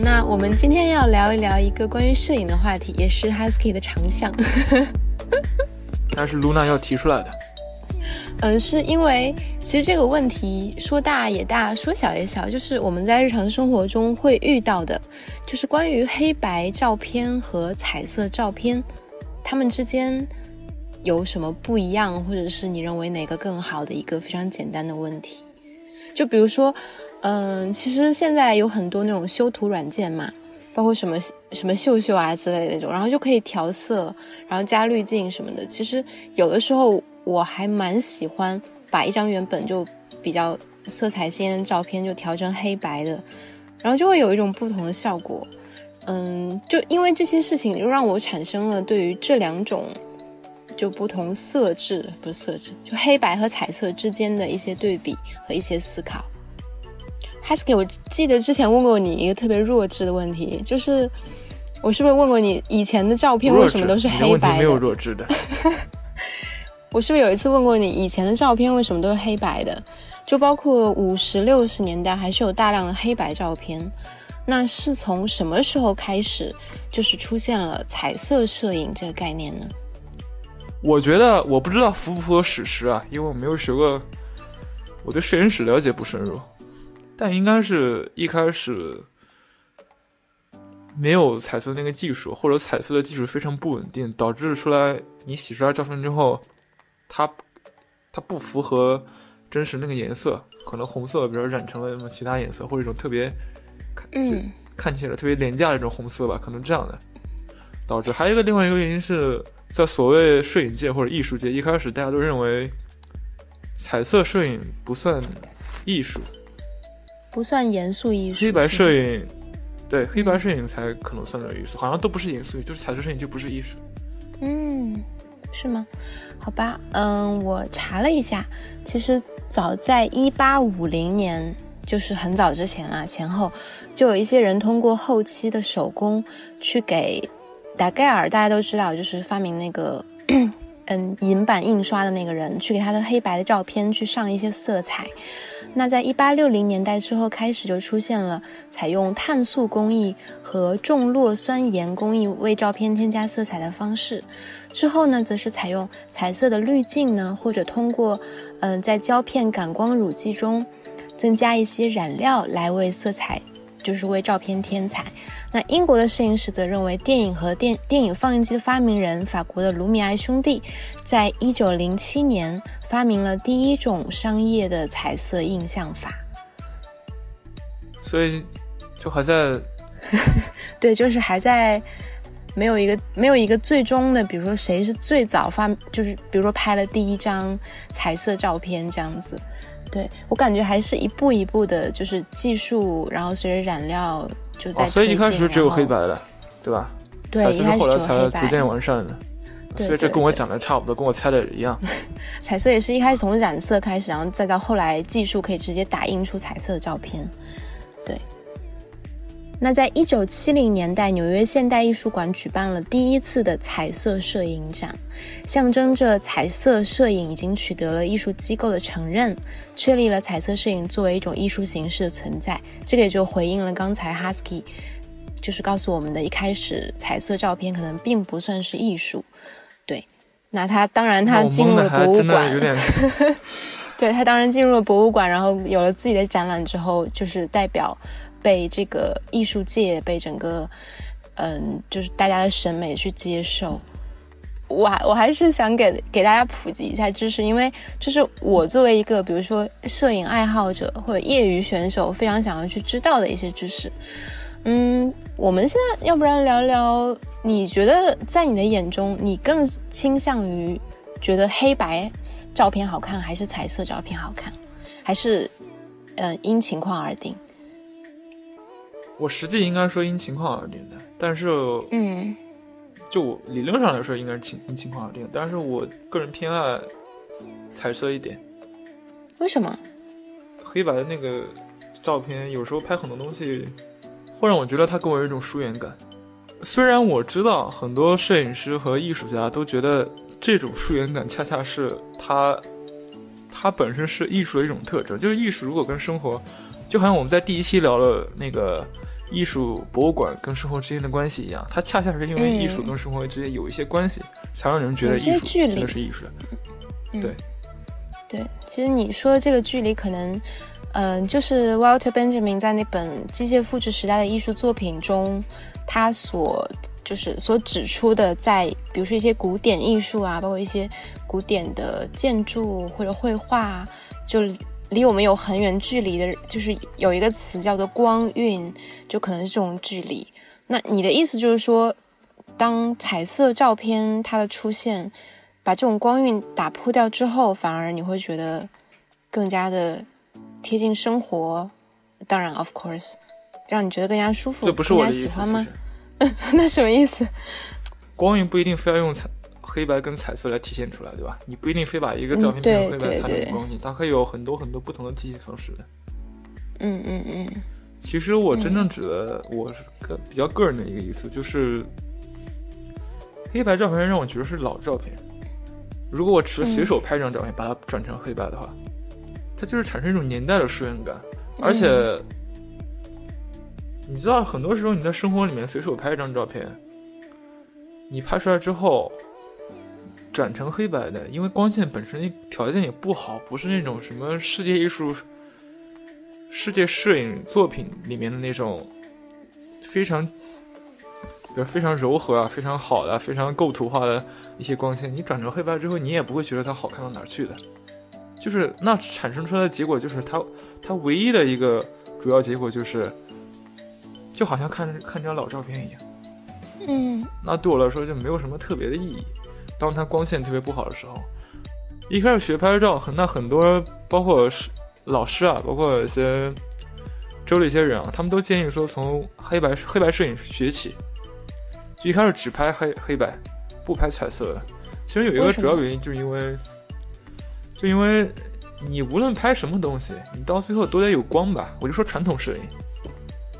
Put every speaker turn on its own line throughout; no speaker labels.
那我们今天要聊一聊一个关于摄影的话题，也是 Husky 的长项。
那是 Luna 要提出来的。
嗯，是因为其实这个问题说大也大，说小也小，就是我们在日常生活中会遇到的，就是关于黑白照片和彩色照片，它们之间有什么不一样，或者是你认为哪个更好的一个非常简单的问题。就比如说，嗯，其实现在有很多那种修图软件嘛，包括什么什么秀秀啊之类的那种，然后就可以调色，然后加滤镜什么的。其实有的时候我还蛮喜欢把一张原本就比较色彩鲜艳的照片就调成黑白的，然后就会有一种不同的效果。嗯，就因为这些事情，就让我产生了对于这两种就不同色质，不是色质，就黑白和彩色之间的一些对比和一些思考。Husky，我记得之前问过你一个特别弱智的问题，就是我是不是问过你以前的照片为什么都是黑白的？
没有弱智的。
我是不是有一次问过你以前的照片为什么都是黑白的？就包括五十六十年代还是有大量的黑白照片。那是从什么时候开始，就是出现了彩色摄影这个概念呢？
我觉得我不知道符不符合史实啊，因为我没有学过，我对摄影史了解不深入。但应该是一开始没有彩色那个技术，或者彩色的技术非常不稳定，导致出来你洗出来照片之后，它它不符合真实那个颜色，可能红色比如染成了什么其他颜色，或者一种特别。
嗯，
看起来特别廉价的一种红色吧，可能这样的导致。还有一个另外一个原因是在所谓摄影界或者艺术界，一开始大家都认为彩色摄影不算艺术，
不算严肃艺术。
黑白摄影，对，黑白摄影才可能算点艺术，好像都不是严肃，就是彩色摄影就不是艺术。
嗯，是吗？好吧，嗯，我查了一下，其实早在一八五零年。就是很早之前啦，前后就有一些人通过后期的手工去给达盖尔，大家都知道，就是发明那个嗯银版印刷的那个人，去给他的黑白的照片去上一些色彩。那在一八六零年代之后开始就出现了采用碳素工艺和重铬酸盐工艺为照片添加色彩的方式。之后呢，则是采用彩色的滤镜呢，或者通过嗯在胶片感光乳剂中。增加一些染料来为色彩，就是为照片添彩。那英国的摄影师则认为，电影和电电影放映机的发明人法国的卢米埃兄弟，在一九零七年发明了第一种商业的彩色印象法。
所以，就还在，
对，就是还在没有一个没有一个最终的，比如说谁是最早发，就是比如说拍了第一张彩色照片这样子。对我感觉还是一步一步的，就是技术，然后随着染料就在。
所以一开始只有黑白的，对吧？
对，
一开始后来才逐渐完善的。
对，
所以这跟我讲的差不多，跟我猜的一样。
彩色也是一开始从染色开始，然后再到后来技术可以直接打印出彩色的照片。对。那在一九七零年代，纽约现代艺术馆举办了第一次的彩色摄影展，象征着彩色摄影已经取得了艺术机构的承认，确立了彩色摄影作为一种艺术形式的存在。这个也就回应了刚才 Husky 就是告诉我们的一开始，彩色照片可能并不算是艺术。对，那他当然他进入了博物馆，对他当然进入了博物馆，然后有了自己的展览之后，就是代表。被这个艺术界，被整个，嗯，就是大家的审美去接受。我还我还是想给给大家普及一下知识，因为就是我作为一个比如说摄影爱好者或者业余选手，非常想要去知道的一些知识。嗯，我们现在要不然聊聊，你觉得在你的眼中，你更倾向于觉得黑白照片好看，还是彩色照片好看，还是嗯因情况而定？
我实际应该说因情况而定的，但是，
嗯，
就我理论上来说应该是情因情况而定，但是我个人偏爱彩色一点。
为什么？
黑白的那个照片有时候拍很多东西，会让我觉得它给我有一种疏远感。虽然我知道很多摄影师和艺术家都觉得这种疏远感恰恰是它，它本身是艺术的一种特征，就是艺术如果跟生活。就好像我们在第一期聊了那个艺术博物馆跟生活之间的关系一样，它恰恰是因为艺术跟生活之间有一些关系，才让人觉得艺术真的是艺术。对，
对，其实你说的这个距离可能，嗯，就是 Walter Benjamin 在那本《机械复制时代的艺术作品》中，他所就是所指出的，在比如说一些古典艺术啊，包括一些古典的建筑或者绘画，就。离我们有很远距离的，就是有一个词叫做光晕，就可能是这种距离。那你的意思就是说，当彩色照片它的出现，把这种光晕打破掉之后，反而你会觉得更加的贴近生活。当然，of course，让你觉得更加舒服，更加喜欢吗？那什么意思？
光晕不一定非要用彩。黑白跟彩色来体现出来，对吧？你不一定非把一个照片变成黑白才能光影，它可以有很多很多不同的体现方式的。
嗯嗯嗯。
其实我真正指的，我是个比较个人的一个意思，就是黑白照片让我觉得是老照片。如果我只是随手拍一张照片，把它转成黑白的话，它就是产生一种年代的疏远感。而且，你知道，很多时候你在生活里面随手拍一张照片，你拍出来之后。转成黑白的，因为光线本身条件也不好，不是那种什么世界艺术、世界摄影作品里面的那种非常，比如非常柔和啊、非常好的、非常构图化的一些光线。你转成黑白之后，你也不会觉得它好看到哪儿去的。就是那产生出来的结果，就是它它唯一的一个主要结果就是，就好像看看张老照片一样。
嗯，
那对我来说就没有什么特别的意义。当它光线特别不好的时候，一开始学拍照，很那很多包括是老师啊，包括一些周围一些人啊，他们都建议说从黑白黑白摄影学起，就一开始只拍黑黑白，不拍彩色的。其实有一个主要原因，就是因为就因为你无论拍什么东西，你到最后都得有光吧。我就说传统摄影，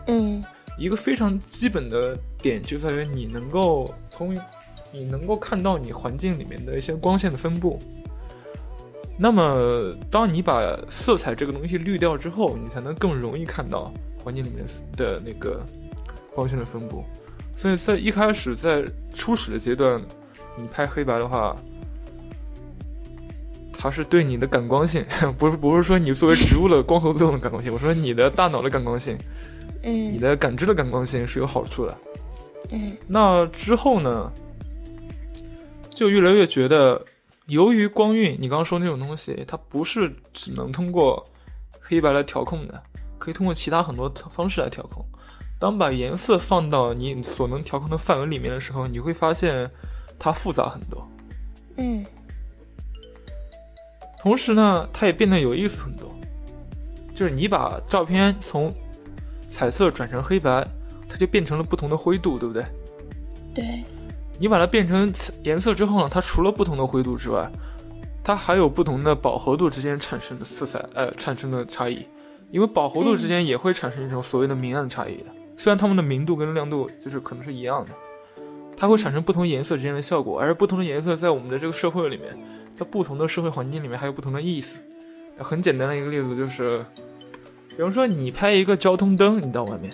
嗯，
一个非常基本的点就在于你能够从。你能够看到你环境里面的一些光线的分布，那么当你把色彩这个东西滤掉之后，你才能更容易看到环境里面的那个光线的分布。所以在一开始在初始的阶段，你拍黑白的话，它是对你的感光性，不是不是说你作为植物的光合作用的感光性，我说你的大脑的感光性，
嗯，
你的感知的感光性是有好处的，
嗯，
那之后呢？就越来越觉得，由于光晕，你刚刚说那种东西，它不是只能通过黑白来调控的，可以通过其他很多方式来调控。当把颜色放到你所能调控的范围里面的时候，你会发现它复杂很多。
嗯。
同时呢，它也变得有意思很多。就是你把照片从彩色转成黑白，它就变成了不同的灰度，对不对？
对。
你把它变成颜色之后呢，它除了不同的灰度之外，它还有不同的饱和度之间产生的色彩，呃，产生的差异。因为饱和度之间也会产生一种所谓的明暗差异的。虽然它们的明度跟亮度就是可能是一样的，它会产生不同颜色之间的效果。而不同的颜色在我们的这个社会里面，在不同的社会环境里面还有不同的意思。很简单的一个例子就是，比方说你拍一个交通灯，你到外面。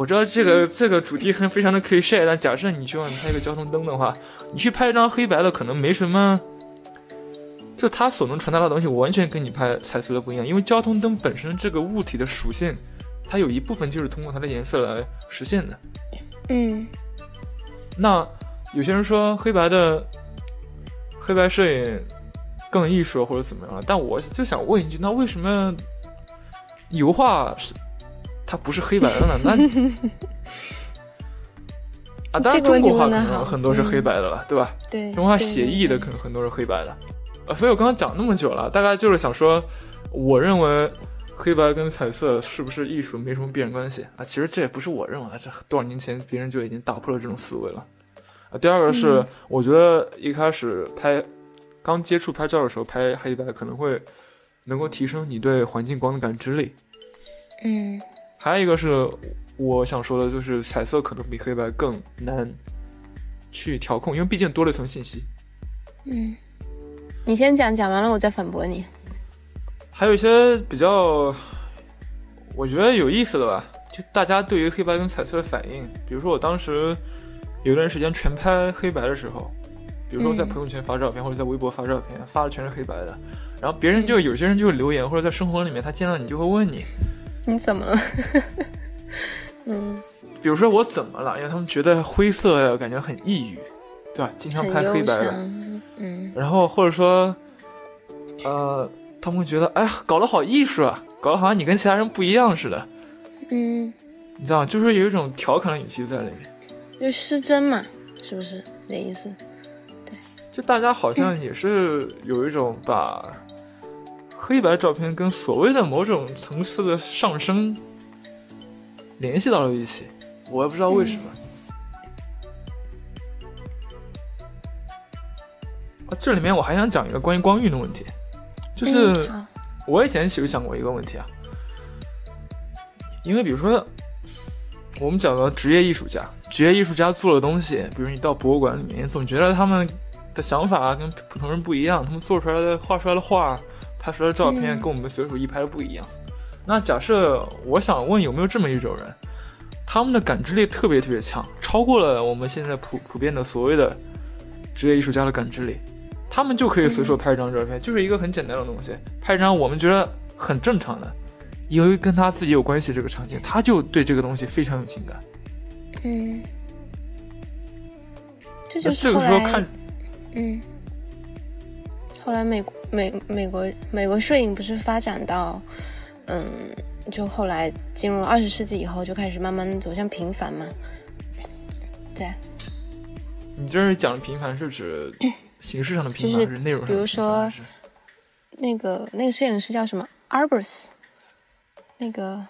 我知道这个这个主题很非常的 cliche，但假设你去拍一个交通灯的话，你去拍一张黑白的可能没什么，就它所能传达的东西完全跟你拍彩色的不一样，因为交通灯本身这个物体的属性，它有一部分就是通过它的颜色来实现的。
嗯，
那有些人说黑白的黑白摄影更艺术或者怎么样，但我就想问一句，那为什么油画是？它不是黑白的了，那啊，当然中国画可能很多是黑白的了，对吧？
对，
中国画写意的可能很多是黑白的，啊，所以我刚刚讲那么久了，大概就是想说，我认为黑白跟彩色是不是艺术没什么必然关系啊？其实这也不是我认为，这多少年前别人就已经打破了这种思维了啊。第二个是，我觉得一开始拍刚接触拍照的时候拍黑白可能会能够提升你对环境光的感知力，
嗯。
还有一个是我想说的，就是彩色可能比黑白更难去调控，因为毕竟多了一层信息。
嗯，你先讲，讲完了我再反驳你。
还有一些比较我觉得有意思的吧，就大家对于黑白跟彩色的反应，比如说我当时有段时间全拍黑白的时候，比如说在朋友圈发照片或者在微博发照片，发的全是黑白的，然后别人就有些人就会留言，或者在生活里面他见到你就会问你，
你怎么了？嗯，
比如说我怎么了？因为他们觉得灰色感觉很抑郁，对吧？经常拍黑白的，
嗯，
然后或者说，呃，他们会觉得，哎呀，搞得好艺术啊，搞得好像你跟其他人不一样似的，
嗯，
你知道就是有一种调侃的语气在里面，
就失真嘛，是不是这意思？对，
就大家好像也是有一种把黑白照片跟所谓的某种层次的上升。联系到了一起，我也不知道为什么。啊，这里面我还想讲一个关于光晕的问题，就是我以前其实想过一个问题啊，因为比如说我们讲的职业艺术家，职业艺术家做的东西，比如你到博物馆里面，总觉得他们的想法跟普通人不一样，他们做出来的画出来的画、拍出来的照片跟我们随手一拍的不一样。那假设我想问有没有这么一种人，他们的感知力特别特别强，超过了我们现在普普遍的所谓的职业艺术家的感知力，他们就可以随手拍一张照片，就是一个很简单的东西，拍一张我们觉得很正常的，由于跟他自己有关系这个场景，他就对这个东西非常有情感。
嗯，这
就
是
后来，
嗯，后来美国美美国美国摄影不是发展到。嗯，就后来进入二十世纪以后，就开始慢慢走向平凡嘛。对，
你这是讲的平凡是指形式上的平
凡，
还是内容上？
比如说，那个那个摄影师叫什么？Arbus，那个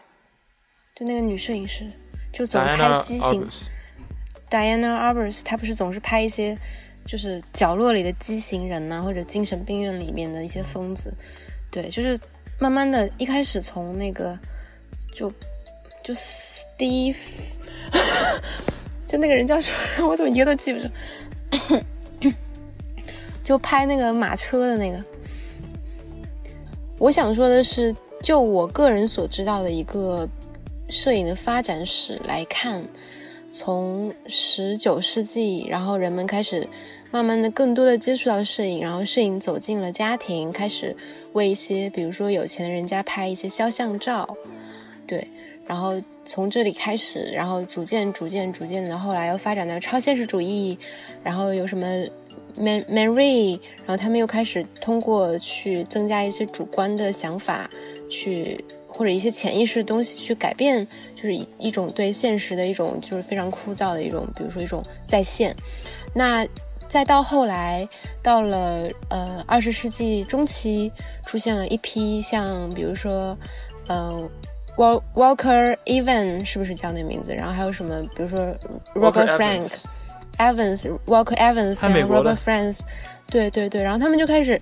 就那个女摄影师，就总拍畸形。Diana Arbus，她不是总是拍一些就是角落里的畸形人呐，或者精神病院里面的一些疯子。对，就是。慢慢的，一开始从那个，就就 Steve，就那个人叫什么？我怎么一个都记不住。就拍那个马车的那个。我想说的是，就我个人所知道的一个摄影的发展史来看，从十九世纪，然后人们开始。慢慢的，更多的接触到摄影，然后摄影走进了家庭，开始为一些，比如说有钱的人家拍一些肖像照，对，然后从这里开始，然后逐渐、逐渐、逐渐的，后来又发展到超现实主义，然后有什么 man manry，然后他们又开始通过去增加一些主观的想法，去或者一些潜意识的东西去改变，就是一一种对现实的一种就是非常枯燥的一种，比如说一种再现，那。再到后来，到了呃二十世纪中期，出现了一批像比如说，呃，Wal Walker Evans 是不是叫那名字？然后还有什么，比如说 Robert Frank Evans Walker Evans Robert Frank，对对对，然后他们就开始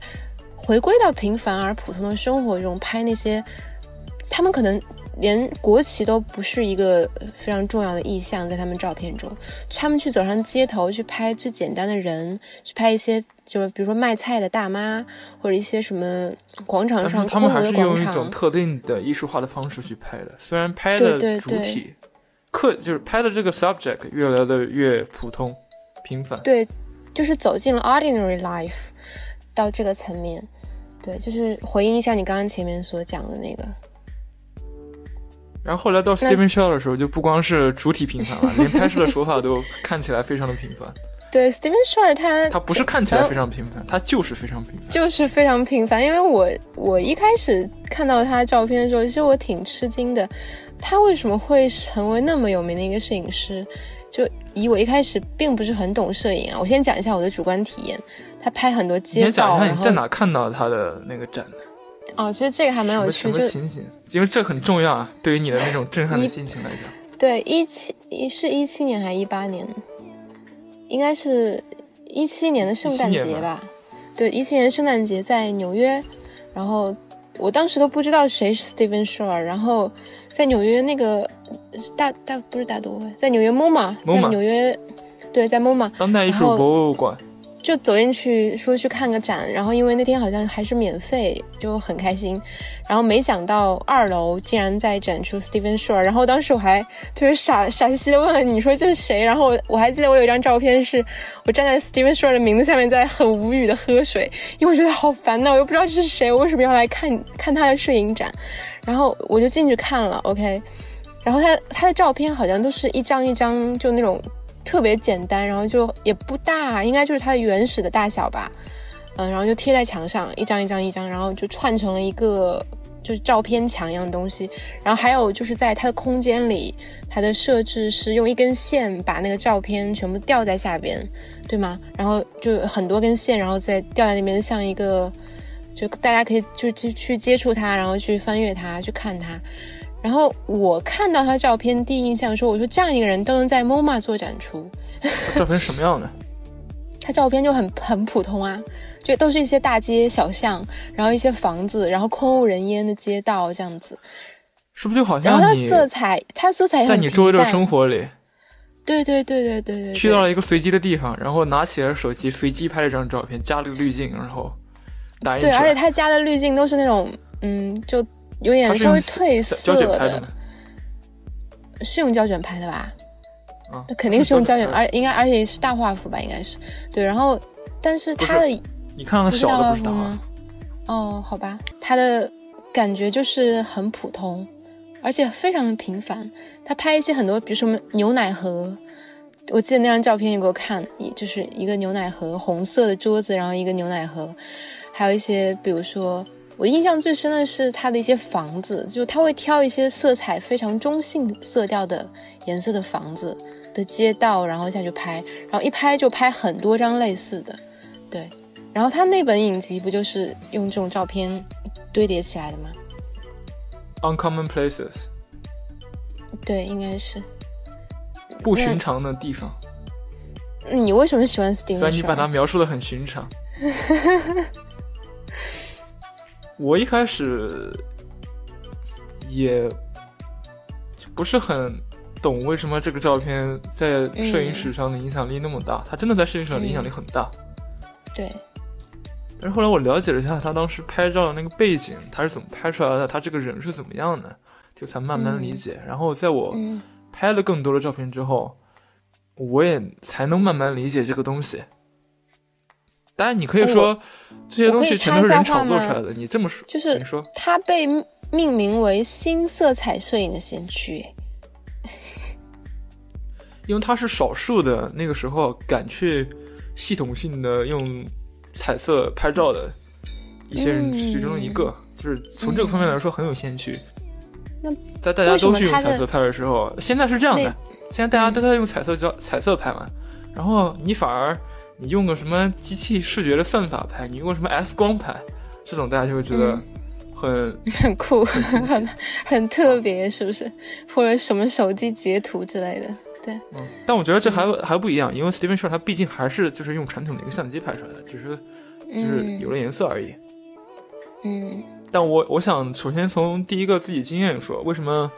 回归到平凡而普通的生活中拍那些，他们可能。连国旗都不是一个非常重要的意象，在他们照片中，他们去走上街头去拍最简单的人，去拍一些就是比如说卖菜的大妈，或者一些什么广场上
他们还是用一种特定的艺术化的方式去拍的，虽然拍的主体，客就是拍的这个 subject 越来的越普通平凡，
对，就是走进了 ordinary life 到这个层面，对，就是回应一下你刚刚前面所讲的那个。
然后后来到 Steven Shaw 的时候，就不光是主体平凡了，连拍摄的手法都看起来非常的平凡。
对，Steven Shaw 他
他不是看起来非常平凡，他就是非常平凡，
就是非常平凡。因为我我一开始看到他照片的时候，其实我挺吃惊的，他为什么会成为那么有名的一个摄影师？就以我一开始并不是很懂摄影啊，我先讲一下我的主观体验。他拍很多街道，
先讲一下你在哪看到他的那个展的。
哦，其实这个还蛮有趣，
就因为这很重要啊，对于你的那种震撼的心情来讲。
对，一七一是一七年还是一八年？应该是一七年的圣诞节吧？对，一七年圣诞节在纽约，然后我当时都不知道谁是 Steven Shore，然后在纽约那个大大不是大都会，在纽约 MoMA，在纽约对，在 MoMA
当代艺术博物馆。
就走进去说去看个展，然后因为那天好像还是免费，就很开心。然后没想到二楼竟然在展出 Steven Shore，然后当时我还特别傻傻兮兮的问了你说这是谁？然后我还记得我有一张照片是我站在 Steven Shore 的名字下面，在很无语的喝水，因为我觉得好烦呐，我又不知道这是谁，我为什么要来看看他的摄影展？然后我就进去看了，OK。然后他他的照片好像都是一张一张，就那种特别简单，然后就也不大，应该就是它的原始的大小吧，嗯，然后就贴在墙上，一张一张一张，然后就串成了一个就是照片墙一样的东西。然后还有就是在它的空间里，它的设置是用一根线把那个照片全部吊在下边，对吗？然后就很多根线，然后再吊在那边，像一个就大家可以就去去接触它，然后去翻阅它，去看它。然后我看到他照片，第一印象说：“我说这样一个人都能在 MoMA 做展出，
照片什么样的？
他照片就很很普通啊，就都是一些大街小巷，然后一些房子，然后空无人烟的街道这样子，
是不是就好像？
然后他色彩，他色彩
在你周围的生活里，
对对对对对对，
去到了一个随机的地方，然后拿起了手机，随机拍了一张照片，加了个滤镜，然后打印
对，而且他加的滤镜都是那种，嗯，就。有点稍微褪色的，是用胶卷拍的吧？那肯定是用胶卷，而应该而且是大画幅吧？应该是对。然后，但是它的
你看到它小的不是大吗？
哦，好吧，它的感觉就是很普通，而且非常的平凡。他拍一些很多，比如什么牛奶盒，我记得那张照片你给我看，就是一个牛奶盒，红色的桌子，然后一个牛奶盒，还有一些比如说。我印象最深的是他的一些房子，就他会挑一些色彩非常中性色调的颜色的房子的街道，然后下去拍，然后一拍就拍很多张类似的，对。然后他那本影集不就是用这种照片堆叠起来的吗
？Uncommon places。
对，应该是
不寻常的地方。
你为什么喜欢 Steven？
虽然你把它描述的很寻常。我一开始也不是很懂为什么这个照片在摄影史上的影响力那么大。它真的在摄影史上的影响力很大。
对。
但是后来我了解了一下他当时拍照的那个背景，他是怎么拍出来的，他这个人是怎么样的，就才慢慢理解。然后在我拍了更多的照片之后，我也才能慢慢理解这个东西。当然，你可以说这些东西全都是人炒作出来的。你这么说，
就是
你说
它被命名为新色彩摄影的先驱，
因为他是少数的那个时候敢去系统性的用彩色拍照的一些人其中一个，就是从这个方面来说很有先驱。
那
在大家都去用彩色拍的时候，现在是这样的，现在大家都在用彩色胶彩色拍嘛，然后你反而。你用个什么机器视觉的算法拍？你用个什么 S 光拍？这种大家就会觉得很
很酷，很很特别，是不是？或者什么手机截图之类的？对。
嗯。但我觉得这还还不一样，因为 Steven Shore 他毕竟还是就是用传统的一个相机拍出来的，只是就是有了颜色而已。
嗯。
但我我想首先从第一个自己经验说，为什么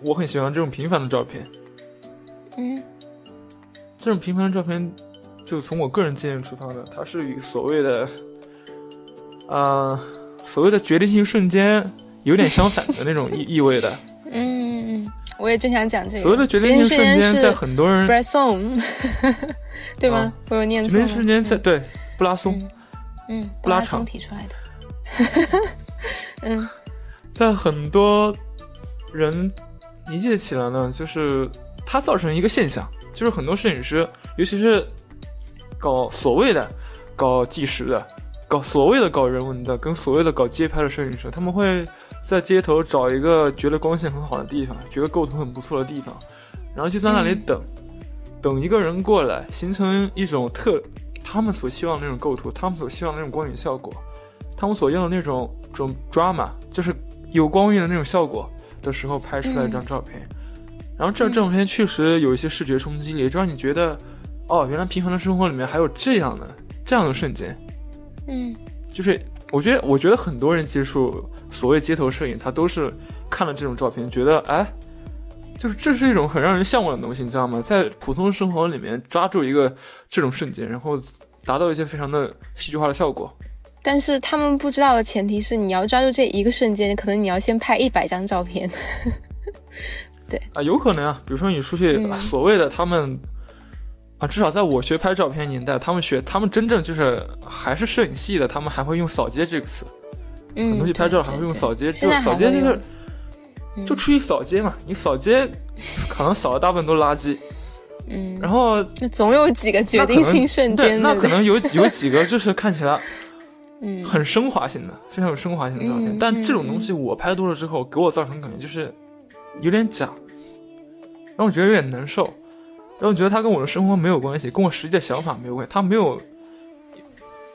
我很喜欢这种平凡的照片？
嗯。
这种平凡的照片。就从我个人经验出发的，它是与所谓的，啊，所谓的决定性瞬间有点相反的那种意 意味的。
嗯，我也正想讲这个。
所谓的决定性瞬间，在很多人
b r a s o n 对吗？我有念错。
决定瞬间在对布拉松，
嗯，
布拉
松提出来的。嗯，
在很多人理解起来呢，就是它造成一个现象，就是很多摄影师，尤其是。搞所谓的搞纪实的，搞所谓的搞人文的，跟所谓的搞街拍的摄影师，他们会在街头找一个觉得光线很好的地方，觉得构图很不错的地方，然后就在那里等，等一个人过来，形成一种特他们所希望那种构图，他们所希望那种光影效果，他们所要的那种种 drama，就是有光晕的那种效果的时候拍出来一张照片，然后这张照片确实有一些视觉冲击力，让你觉得。哦，原来平凡的生活里面还有这样的这样的瞬间，
嗯，
就是我觉得，我觉得很多人接触所谓街头摄影，他都是看了这种照片，觉得哎，就是这是一种很让人向往的东西，你知道吗？在普通生活里面抓住一个这种瞬间，然后达到一些非常的戏剧化的效果。
但是他们不知道的前提是，你要抓住这一个瞬间，可能你要先拍一百张照片。对
啊，有可能啊，比如说你出去，所谓的他们啊，至少在我学拍照片年代，他们学他们真正就是还是摄影系的，他们还会用扫街这个词。
嗯，
很多去拍照还会用扫街，就扫街就是就出去扫街嘛。你扫街 可能扫的大部分都是垃圾。
嗯，
然后
总有几个决定性瞬间，
那可能有 有几个就是看起来。
嗯，
很升华性的，非常有升华性的照片。但这种东西我拍多了之后，给我造成感觉就是有点假，让我觉得有点难受，让我觉得它跟我的生活没有关系，跟我实际的想法没有关系。它没有，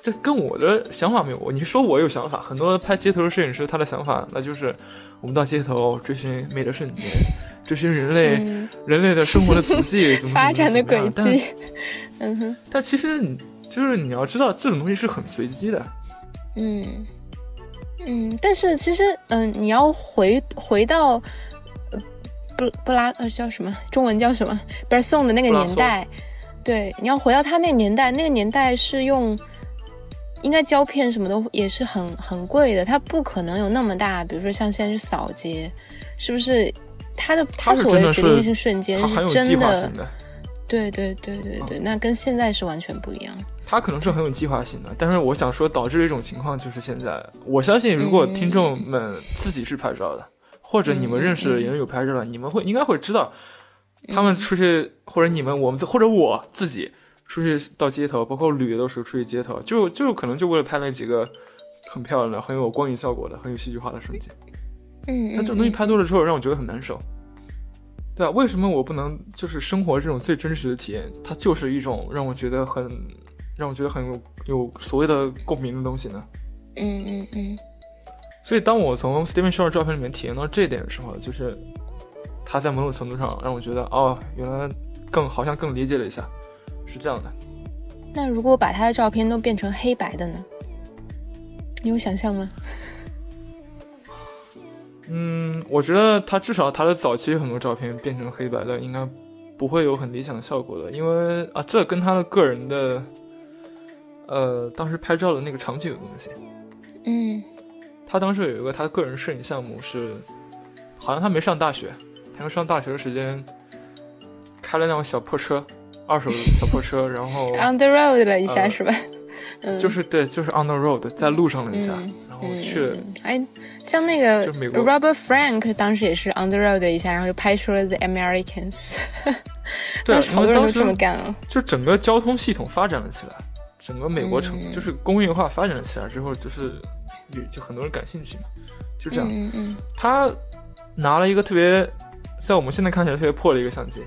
这跟我的想法没有。你说我有想法，很多拍街头的摄影师他的想法，那就是我们到街头追寻美的瞬间，追寻人类人类的生活的足迹，怎么
发展的轨迹。
嗯哼。但其实你就是你要知道，这种东西是很随机的。
嗯，嗯，但是其实，嗯，你要回回到，呃，布布拉呃叫什么？中文叫什么？不是宋的那个年代，对，你要回到他那个年代，那个年代是用，应该胶片什么的也是很很贵的，他不可能有那么大，比如说像现在是扫街，是不是？他的他所谓的决定性瞬间是真
的，
对对对对对，那跟现在是完全不一样。
他可能是很有计划性的，但是我想说，导致的一种情况就是现在，我相信如果听众们自己是拍照的，或者你们认识的人有拍照的，你们会应该会知道，他们出去或者你们我们或者我自己出去到街头，包括旅游的时候出去街头，就就可能就为了拍那几个很漂亮的、很有光影效果的、很有戏剧化的瞬间。
嗯，
但这种东西拍多了之后，让我觉得很难受。对啊，为什么我不能就是生活这种最真实的体验？它就是一种让我觉得很。让我觉得很有有所谓的共鸣的东西呢。
嗯嗯嗯。
所以当我从 Steven Shore 照片里面体验到这一点的时候，就是他在某种程度上让我觉得，哦，原来更好像更理解了一下，是这样的。
那如果把他的照片都变成黑白的呢？你有想象吗？
嗯，我觉得他至少他的早期很多照片变成黑白的，应该不会有很理想的效果的，因为啊，这跟他的个人的。呃，当时拍照的那个场景有关系。
嗯，
他当时有一个他个人摄影项目是，好像他没上大学，他用上大学的时间开了辆小破车，二手的小破车，然后
on the road 了一下是吧？
嗯，就是对，就是 on the road，在路上了一下，然后去。
哎，像那个 Robert Frank 当时也是 on the road 一下，然后就拍出了 The Americans。
对，
好多人都这么干了。
就整个交通系统发展了起来。整个美国城就是工业化发展了起来之后，就是有就很多人感兴趣嘛，就这样。
嗯嗯。
他拿了一个特别，在我们现在看起来特别破的一个相机。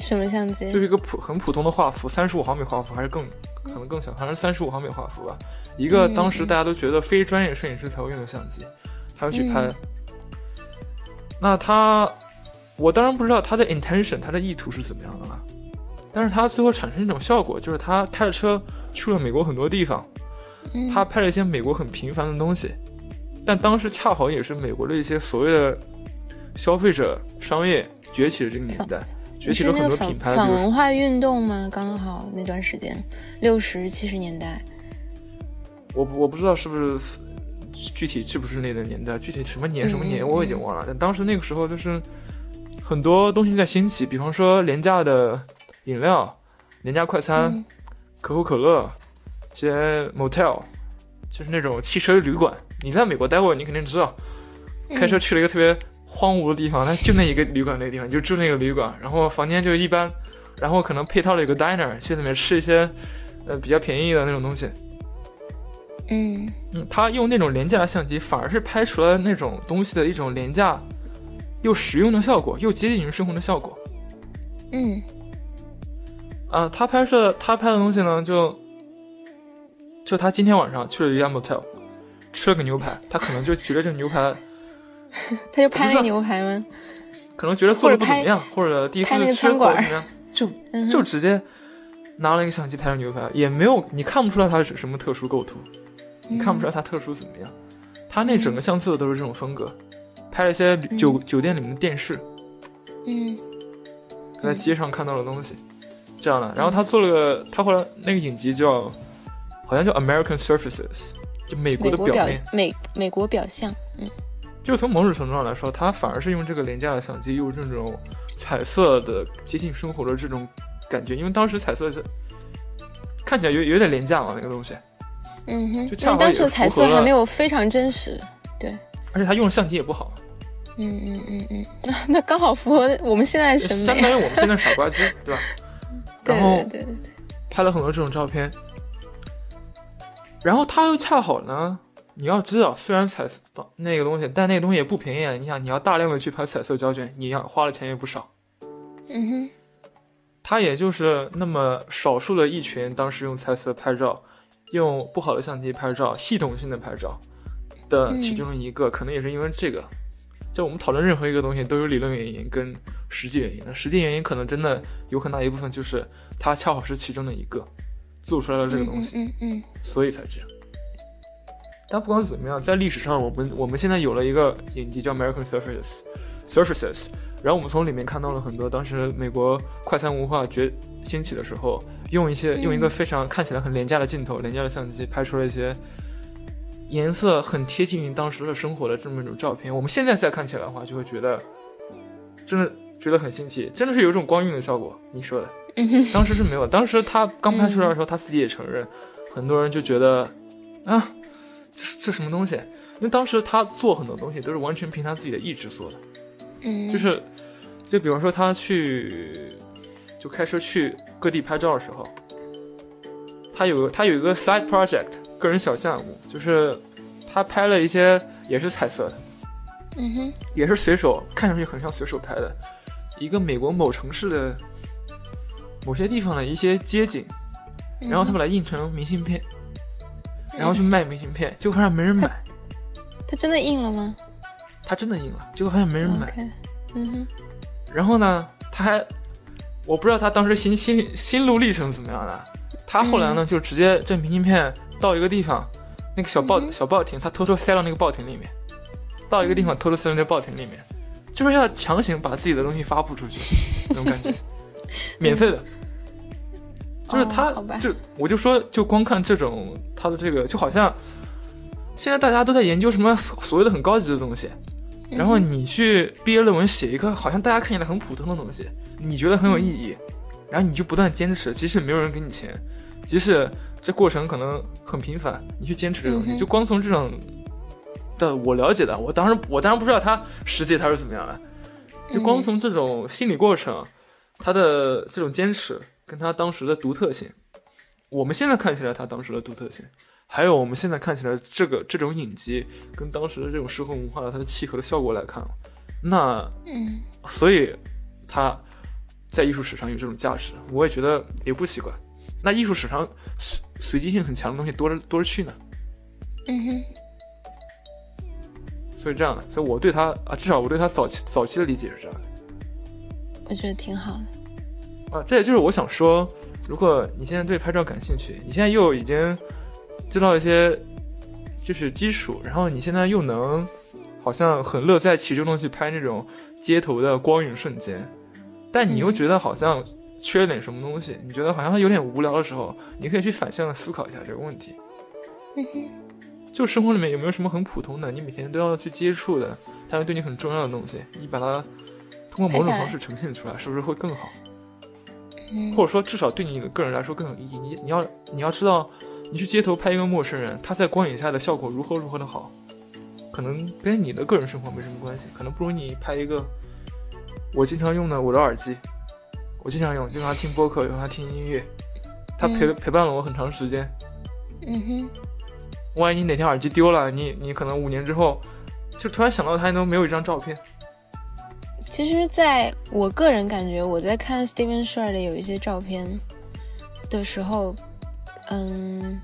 什么相机？
就是一个普很普通的画幅，三十五毫米画幅，还是更可能更小，好像是三十五毫米画幅吧。一个当时大家都觉得非专业摄影师才会用的相机，他要去拍。那他，我当然不知道他的 intention，他的意图是怎么样的了。但是他最后产生一种效果，就是他开着车。去了美国很多地方，他拍了一些美国很平凡的东西，但当时恰好也是美国的一些所谓的消费者商业崛起的这个年代，崛起了很多品牌。
反文化运动吗？刚好那段时间，六十七十年代。
我我不知道是不是具体是不是那个年代，具体什么年什么年我已经忘了。但当时那个时候就是很多东西在兴起，比方说廉价的饮料、廉价快餐。可口可乐，这些 motel，就是那种汽车旅馆。你在美国待过，你肯定知道。开车去了一个特别荒芜的地方，那就那一个旅馆那个地方，就住那个旅馆。然后房间就一般，然后可能配套了一个 diner，去里面吃一些呃比较便宜的那种东西。
嗯
嗯，他用那种廉价的相机，反而是拍出了那种东西的一种廉价又实用的效果，又接近于生活的效果。
嗯。
啊，他拍摄他拍的东西呢，就就他今天晚上去了一家 motel，吃了个牛排，他可能就觉得这个牛排，
他就拍那牛排吗？
可能觉得做的不怎么样，或者第一次吃
餐馆
怎么样，就就直接拿了一个相机拍了牛排，也没有你看不出来他是什么特殊构图，你看不出来他特殊怎么样，他那整个相册都是这种风格，拍了一些酒酒店里面的电视，
嗯，
在街上看到的东西。这样的，然后他做了个，他后来那个影集叫好像叫 American Surfaces，就美国的
表
面，
美美国表象，嗯，
就从某种程度上来说，它反而是用这个廉价的相机，用这种彩色的接近生活的这种感觉，因为当时彩色是看起来有有点廉价嘛，那个东西，
嗯哼，
就恰好
当时彩色还没有非常真实，对，
而且他用的相机也不好。
嗯嗯嗯嗯，那那刚好符合我们现在的审美，
相当于我们现在傻瓜机，对吧？
然
后
对对对，
拍了很多这种照片，然后他又恰好呢，你要知道，虽然彩色那个东西，但那个东西也不便宜啊。你想，你要大量的去拍彩色胶卷，你要花的钱也不少。
嗯哼，
他也就是那么少数的一群，当时用彩色拍照，用不好的相机拍照，系统性的拍照的其中一个，可能也是因为这个。就我们讨论任何一个东西，都有理论原因跟实际原因的。实际原因可能真的有很大一部分就是它恰好是其中的一个做出来了这个东西，
嗯嗯，
所以才这样。但不管怎么样，在历史上，我们我们现在有了一个影集叫《American Surfaces》，Surfaces，然后我们从里面看到了很多当时美国快餐文化崛兴起的时候，用一些用一个非常看起来很廉价的镜头、廉价的相机拍出了一些。颜色很贴近于当时的生活的这么一种照片，我们现在再看起来的话，就会觉得真的觉得很新奇，真的是有一种光晕的效果。你说的，当时是没有。当时他刚拍出来的时候，他自己也承认，很多人就觉得啊，这这什么东西？因为当时他做很多东西都是完全凭他自己的意志做的，
嗯，
就是就比方说他去就开车去各地拍照的时候，他有他有一个 side project。个人小项目就是他拍了一些也是彩色的，
嗯哼，
也是随手看上去很像随手拍的，一个美国某城市的某些地方的一些街景，然后他把它印成明信片，然后去卖明信片，结果发现没人买。
他真的印了吗？
他真的印了，结果发现没人买。
嗯哼。
然后呢，他还我不知道他当时心心心路历程怎么样的，他后来呢就直接这明信片。到一个地方，那个小报小报亭，他偷偷塞到那个报亭里面。到一个地方，偷偷塞到那个报亭里面，就是要强行把自己的东西发布出去，那种感觉，免费的。就是他，就我就说，就光看这种他的这个，就好像现在大家都在研究什么所谓的很高级的东西，然后你去毕业论文写一个好像大家看起来很普通的东西，你觉得很有意义，然后你就不断坚持，即使没有人给你钱，即使。这过程可能很平凡，你去坚持这东西，就光从这种的我了解的，我当然我当然不知道他实际他是怎么样的，就光从这种心理过程，他的这种坚持跟他当时的独特性，我们现在看起来他当时的独特性，还有我们现在看起来这个这种影集跟当时的这种社会文化的它的契合的效果来看，那
嗯，
所以他在艺术史上有这种价值，我也觉得也不奇怪。那艺术史上随随机性很强的东西多着多着去呢，
嗯哼。
所以这样的，所以我对他啊，至少我对他早期早期的理解是这样的。
我觉得挺好的。
啊，这也就是我想说，如果你现在对拍照感兴趣，你现在又已经知道一些就是基础，然后你现在又能好像很乐在其中的去拍那种街头的光影瞬间，但你又觉得好像。缺了点什么东西？你觉得好像有点无聊的时候，你可以去反向的思考一下这个问题。就生活里面有没有什么很普通的，你每天都要去接触的，但是对你很重要的东西，你把它通过某种方式呈现出来，是不是会更好？或者说至少对你个人来说更有意义？你你要你要知道，你去街头拍一个陌生人，他在光影下的效果如何如何的好，可能跟你的个人生活没什么关系，可能不如你拍一个我经常用的我的耳机。我经常用，用它听播客，用它听音乐，它陪陪伴了我很长时间。
嗯哼。
万一你哪天耳机丢了，你你可能五年之后，就突然想到它，都没有一张照片。
其实，在我个人感觉，我在看 Steven s h i r 的有一些照片的时候，嗯，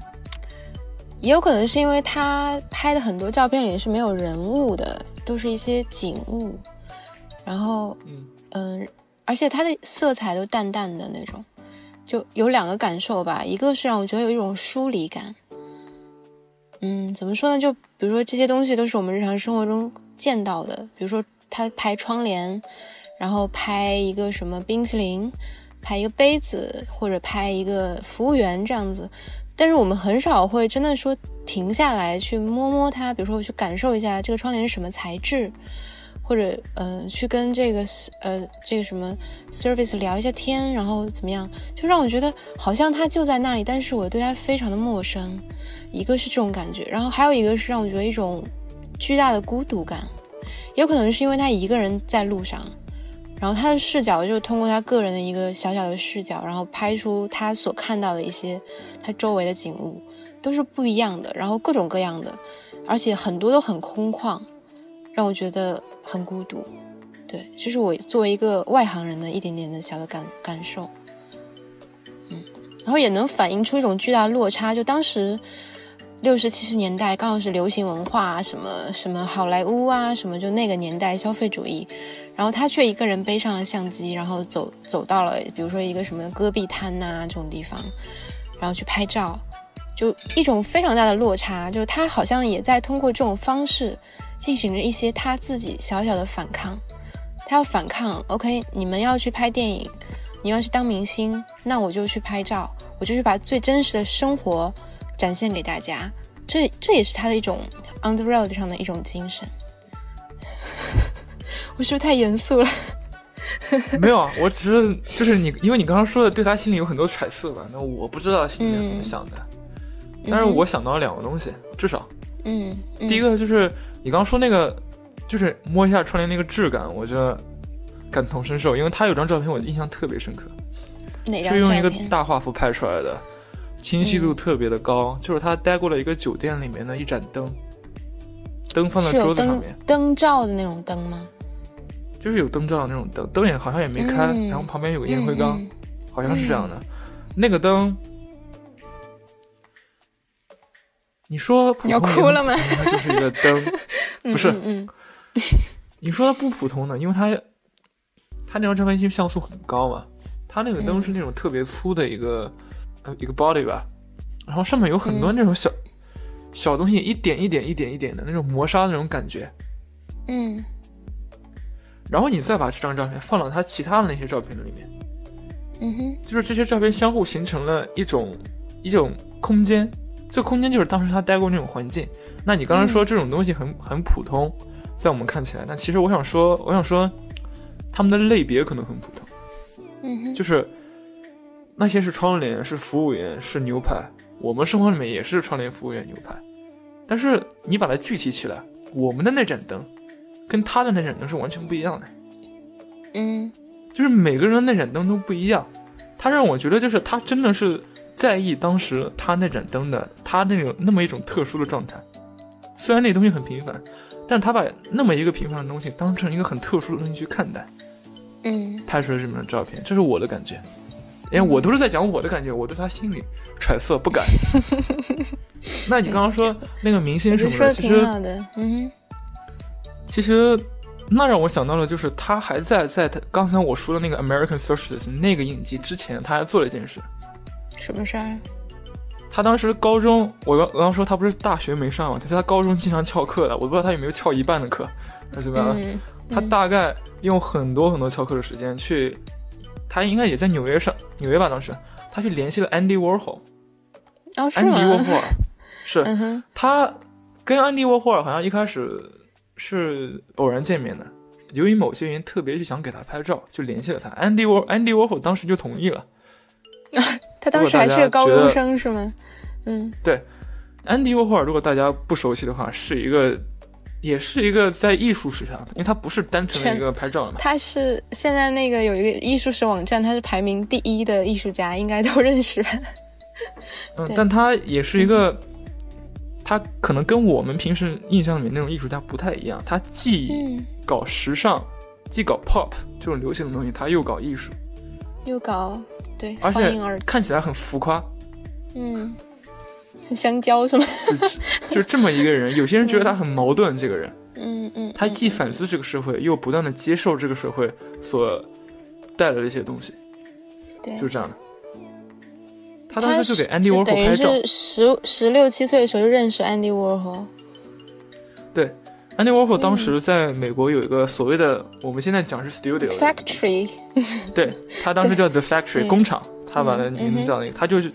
也有可能是因为他拍的很多照片里是没有人物的，都是一些景物，然后，嗯嗯。而且它的色彩都淡淡的那种，就有两个感受吧。一个是让我觉得有一种疏离感，嗯，怎么说呢？就比如说这些东西都是我们日常生活中见到的，比如说他拍窗帘，然后拍一个什么冰淇淋，拍一个杯子，或者拍一个服务员这样子，但是我们很少会真的说停下来去摸摸它，比如说我去感受一下这个窗帘是什么材质，或者呃去跟这个呃这个什么 service 聊一下天，然后怎么样，就让我觉得好像它就在那里，但是我对它非常的陌生。一个是这种感觉，然后还有一个是让我觉得一种巨大的孤独感，有可能是因为他一个人在路上。然后他的视角就通过他个人的一个小小的视角，然后拍出他所看到的一些他周围的景物，都是不一样的，然后各种各样的，而且很多都很空旷，让我觉得很孤独。对，这是我作为一个外行人的一点点的小的感感受。嗯，然后也能反映出一种巨大的落差，就当时。六十七十年代刚好是流行文化，什么什么好莱坞啊，什么就那个年代消费主义，然后他却一个人背上了相机，然后走走到了比如说一个什么戈壁滩呐这种地方，然后去拍照，就一种非常大的落差，就是他好像也在通过这种方式进行着一些他自己小小的反抗，他要反抗，OK，你们要去拍电影，你要去当明星，那我就去拍照，我就去把最真实的生活。展现给大家，这这也是他的一种 on the road 上的一种精神。我是不是太严肃了？
没有啊，我只是就是你，因为你刚刚说的对他心里有很多揣测吧？那我不知道心里面怎么想的，但是我想到了两个东西，至少，
嗯，
第一个就是你刚刚说那个，就是摸一下窗帘那个质感，我觉得感同身受，因为他有张照片我印象特别深刻，
哪张？
就用一个大画幅拍出来的。清晰度特别的高，就是他待过了一个酒店里面的一盏灯，灯放在桌子上面，
灯罩的那种灯吗？
就是有灯罩的那种灯，灯也好像也没开，然后旁边有个烟灰缸，好像是这样的。那个灯，你说普通
要哭了吗？
它就是一个灯，不是？
嗯，
你说它不普通的，因为它它那张照片机像素很高嘛，它那个灯是那种特别粗的一个。一个 body 吧，然后上面有很多那种小小东西，一点一点一点一点的那种磨砂的那种感觉，
嗯，
然后你再把这张照片放到他其他的那些照片里面，
嗯哼，
就是这些照片相互形成了一种一种空间，这空间就是当时他待过那种环境。那你刚才说这种东西很很普通，在我们看起来，那其实我想说，我想说他们的类别可能很普通，
嗯哼，
就是。那些是窗帘，是服务员，是牛排。我们生活里面也是窗帘、服务员、牛排。但是你把它具体起来，我们的那盏灯，跟他的那盏灯是完全不一样的。
嗯，
就是每个人的那盏灯都不一样。他让我觉得，就是他真的是在意当时他那盏灯的他那种那么一种特殊的状态。虽然那东西很平凡，但他把那么一个平凡的东西当成一个很特殊的东西去看待。
嗯，
拍出了这么张照片，这是我的感觉。因为我都是在讲我的感觉，我对他心里揣测不敢。那你刚刚说那个明星什么的，其实，
嗯，
其实那让我想到了，就是他还在在他刚才我说的那个 American Socialist 那个影集之前，他还做了一件事。
什么事儿？
他当时高中，我刚我刚说他不是大学没上嘛，他说他高中经常翘课的，我不知道他有没有翘一半的课，还是怎么样？他大概用很多很多翘课的时间去。他应该也在纽约上，纽约吧？当时他去联系了 Andy Warhol。
哦，
是吗？是他跟安迪沃霍尔好像一开始是偶然见面的，由于某些原因特别就想给他拍照，就联系了他。Andy War Andy Warhol 当时就同意了。
他当时还是个高中生是吗？嗯，
对。，Andy Warhol，如果大家不熟悉的话，是一个。也是一个在艺术史上，因为它不是单纯的一个拍照嘛。
他是现在那个有一个艺术史网站，他是排名第一的艺术家，应该都认识吧。
嗯，但他也是一个，他可能跟我们平时印象里面那种艺术家不太一样。他既搞时尚，既搞 pop 这种流行的东西，他又搞艺术，
又搞对，
而且看起来很浮夸。
嗯。香蕉是吗？
就就这么一个人，有些人觉得他很矛盾。这个人，
嗯嗯，
他既反思这个社会，又不断的接受这个社会所带来的一些东西，
对，
就这样的。他当时就给 Andy Warhol 拍照，
十十六七岁的时候就认识 Andy Warhol。
对，Andy Warhol 当时在美国有一个所谓的，我们现在讲是 studio
factory，
对他当时叫 The Factory 工厂，他把那名字叫那个，他就是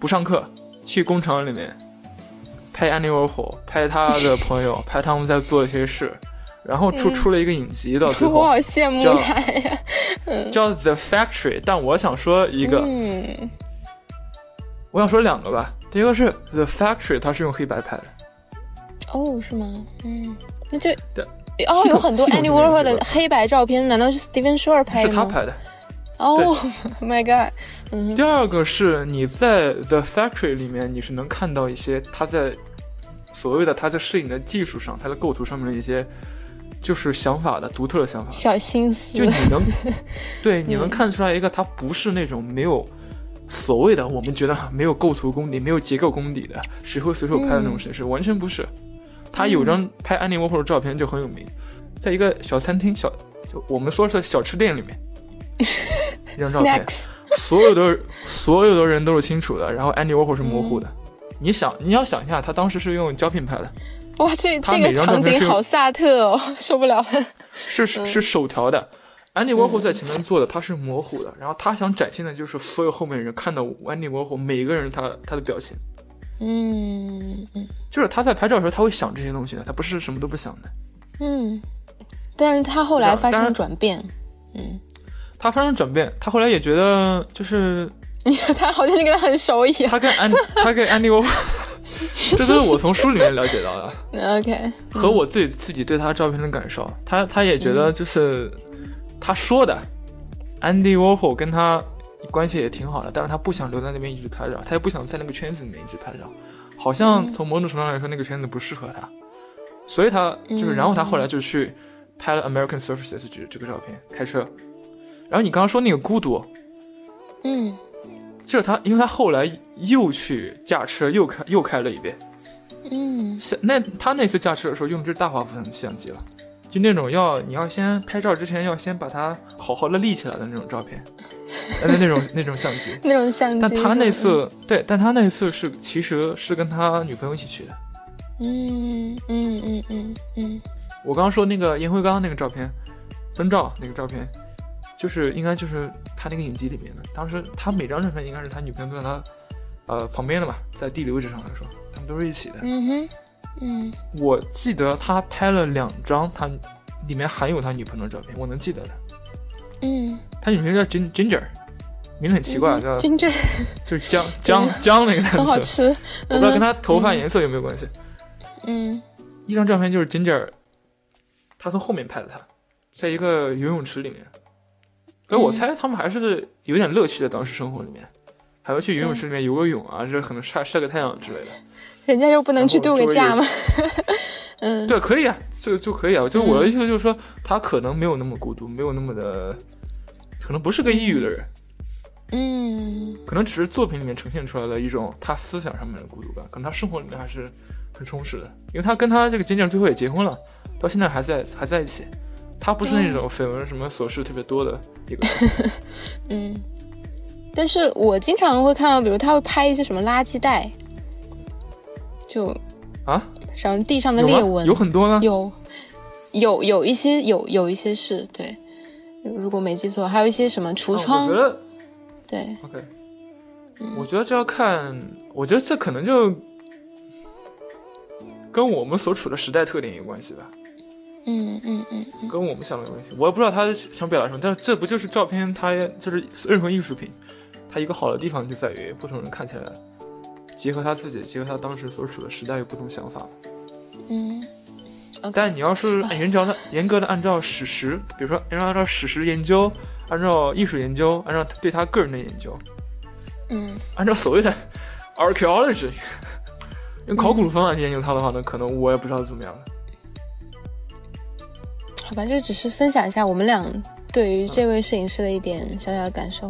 不上课。去工厂里面拍安妮沃霍，拍他的 朋友，拍他们在做一些事，然后出出了一个影集，到最后
我好羡慕
叫
他呀。
叫 The Factory。但我想说一个，
嗯，
我想说两个吧。第一个是 The Factory，它是用黑白拍的，
哦，是吗？嗯，那就
对
哦，有很多
吧
的黑白照片，难道是 Steven Shore 拍的吗？
是他拍的。
哦，My God，嗯。
第二个是你在 The Factory 里面，你是能看到一些他在所谓的他在摄影的技术上，他的构图上面的一些就是想法的独特的想法。
小心思，
就你能，对，你能看出来一个，他不是那种没有所谓的我们觉得没有构图功底、没有结构功底的，谁会随手拍的那种摄影师，完全不是。他有张拍安妮沃霍的照片就很有名，在一个小餐厅、小就我们说是小吃店里面，一张照片。所有的所有的人都是清楚的，然后安妮沃霍是模糊的。你想，你要想一下，他当时是用胶片拍的，
哇，这这个场景好萨特哦，受不了。了。
是是是手调的。安妮沃霍在前面做的，他是模糊的，然后他想展现的就是所有后面人看到安妮沃霍每个人他他的表情，
嗯嗯
就是他在拍照的时候他会想这些东西的，他不是什么都不想的。
嗯，但是他后来发生了转变，嗯，
他发生转变，他后来也觉得就是
他好像你跟他很熟一样。
他跟安 他跟安迪沃霍，这都是我从书里面了解到的。
OK，
和我自己自己对他照片的感受，他他也觉得就是、他说的，安迪沃霍跟他关系也挺好的，但是他不想留在那边一直拍照，他也不想在那个圈子里面一直拍照，好像从某种程度上来说，那个圈子不适合他，所以他就是，然后他后来就去拍了 American Surfaces 这这个照片，开车。然后你刚刚说那个孤独，
嗯
就是他，因为他后来又去驾车，又开又开了一遍。
嗯
像那他那次驾车的时候用的是大画幅相机了，就那种要你要先拍照之前要先把它好好的立起来的那种照片，呃那种那种相机。
那种相机。
但他那次对，但他那次是其实是跟他女朋友一起去的。
嗯，嗯嗯嗯嗯嗯
我刚刚说那个烟灰缸那个照片，灯照那个照片，就是应该就是他那个影集里面的。当时他每张照片应该是他女朋友都在他呃旁边的吧，在地理位置上来说，他们都是一起的。
嗯哼，嗯
我记得他拍了两张，他里面含有他女朋友的照片，我能记得的。
嗯，
他女朋友叫 Gin Ginger，名字很奇怪，叫
金这
就是姜姜 姜那个
很好吃。
我不知道跟他头发颜色有没有关系。
嗯
一张照片就是 Ginger，他从后面拍的他，在一个游泳池里面。而我猜他们还是有点乐趣的，当时生活里面，还要去游泳池里面游个泳啊，这可能晒晒个太阳之类的。
人家就不能去度个假吗？嗯
对，可以啊，就就可以啊。就我的意思就是说，他可能没有那么孤独，没有那么的，可能不是个抑郁的人，
嗯
可能只是作品里面呈现出来的一种他思想上面的孤独感，可能他生活里面还是很充实的，因为他跟他这个金姐最后也结婚了，到现在还在还在一起。他不是那种绯闻什么琐事特别多的一个。人，
嗯。但是我经常会看到，比如他会拍一些什么垃圾袋，就
啊，
然后地上的？裂纹。
有很多呢。
有。有有一些有有一些是对，如果没记错，还有一些什么橱
啊
窗，
我觉得
对
，OK，我觉得这要看，我觉得这可能就跟我们所处的时代特点有关系吧。
嗯嗯嗯嗯
跟我们想的有关系。我也不知道他想表达什么，但是这不就是照片？它就是任何艺术品，它一个好的地方就在于不同人看起来，结合他自己，结合他当时所处的时代有不同想法。
嗯
但你要是严格的、严格的按照史实，比如说按照史实研究，按照艺术研究，按照对他个人的研究，
嗯
按照所谓的 archaeology，用考古的方法去研究他的话呢，可能我也不知道怎么样的。
好吧，就只是分享一下我们俩对于这位摄影师的一点小小的感受。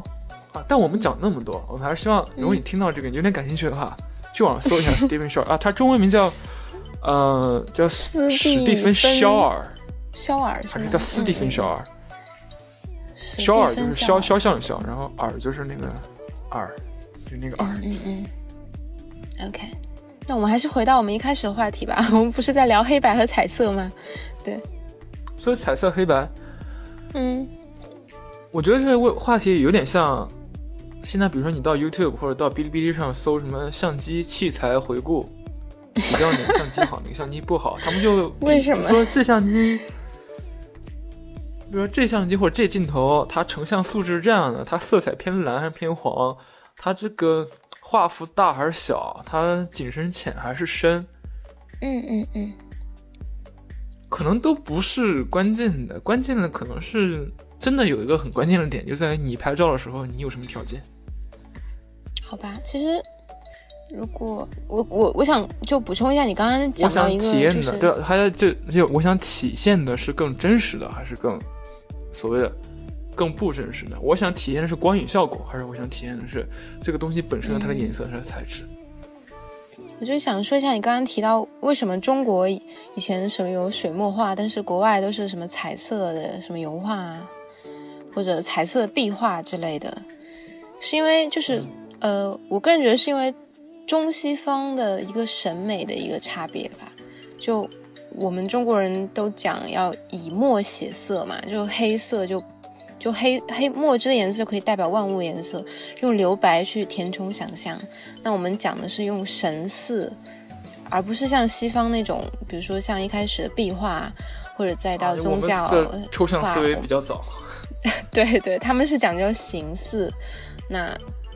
啊，但我们讲那么多，我们还是希望，如果你听到这个你有点感兴趣的话，去网上搜一下 Stephen Shaw 啊，他中文名叫呃叫
斯
蒂芬
芬
肖尔，
肖尔
还是叫斯蒂芬肖
尔？
肖尔就是肖肖像的肖，然后尔就是那个尔，就是那个尔。
嗯嗯嗯，OK。那我们还是回到我们一开始的话题吧。我们不是在聊黑白和彩色吗？
所以彩色黑白，
嗯。
我觉得这个话题有点像现在比如说你到 YouTube 或者到哔哩哔哩上搜什么相机器材回顾，比较哪个相机好，哪个相机不好，他们就
为什么？
说这相机，比如说这相机或者这镜头，它成像素质是这样的，它色彩偏蓝还是偏黄，它这个画幅大还是小，它景深浅还是深，
嗯嗯嗯，
可能都不是关键的，关键的可能是真的有一个很关键的点，就在于你拍照的时候你有什么条件。
好吧，其实如果我我我想就补充一下，你刚刚
我
讲到
想
一个就
体验的，对，还有就就我想体现的是更真实的，还是更所谓的更不真实的？我想体验的是光影效果，还是我想体验的是这个东西本身的它的颜色、它的材质？
我就想说一下，你刚刚提到为什么中国以前什么有水墨画，但是国外都是什么彩色的什么油画啊，或者彩色的壁画之类的，是因为就是呃，我个人觉得是因为中西方的一个审美的一个差别吧。就我们中国人都讲要以墨写色嘛，就黑色就就黑黑墨汁的颜色可以代表万物颜色，用留白去填充想象。那我们讲的是用神似，而不是像西方那种，比如说像一开始的壁画，或者再到
啊
宗教
啊抽象思维比较早，
对对，他们是讲究形似，那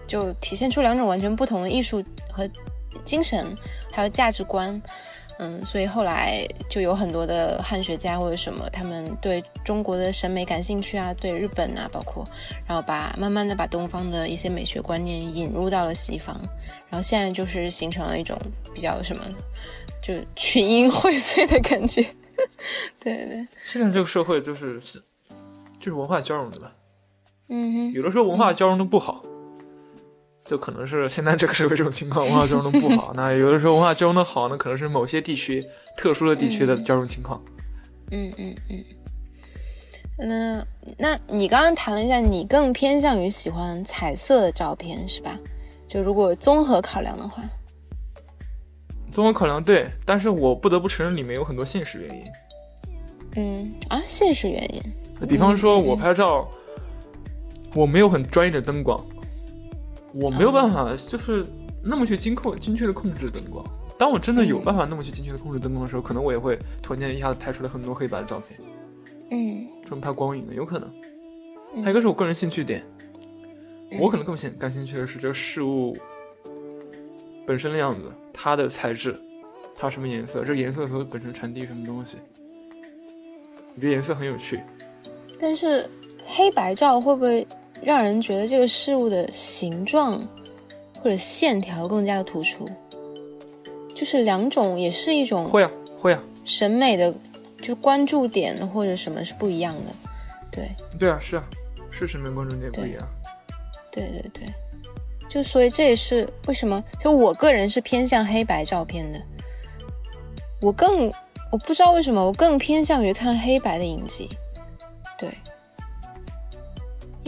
就体现出两种完全不同的艺术和精神，还有价值观。嗯，所以后来就有很多的汉学家或者什么，他们对中国的审美感兴趣啊，对日本啊，包括，然后把慢慢的把东方的一些美学观念引入到了西方，然后现在就是形成了一种比较什么，就群英荟萃的感觉。对对对，
现在这个社会就是是就是文化交融的吧，
嗯哼，
有的时候文化交融的不好。就可能是现在这个社会这种情况，文化交融的不好。那有的时候文化交融的好，那可能是某些地区特殊的地区的交融情况。
嗯嗯嗯。那那你刚刚谈了一下，你更偏向于喜欢彩色的照片是吧？就如果综合考量的话，
综合考量对，但是我不得不承认里面有很多现实原因。
嗯啊，现实原因，
比方说，我拍照，我没有很专业的灯光，我没有办法就是那么去精控精确的控制灯光。当我真的有办法那么去精确的控制灯光的时候，可能我也会突然间一下子拍出来很多黑白的照片。
嗯，
专门拍光影的有可能。
嗯
还有一个是我个人兴趣点，
嗯
我可能更兴感兴趣的是这个事物本身的样子，它的材质，它什么颜色，这个颜色所本身传递什么东西。我觉得颜色很有趣。
但是黑白照会不会让人觉得这个事物的形状或者线条更加的突出？就是两种也是一种
会啊，会啊，
审美的，就关注点或者什么是不一样的。对，
对啊，是啊，是审美关注点不一样。
对对对，就所以这也是为什么，就我个人是偏向黑白照片的。我更我不知道为什么，我更偏向于看黑白的影集。对，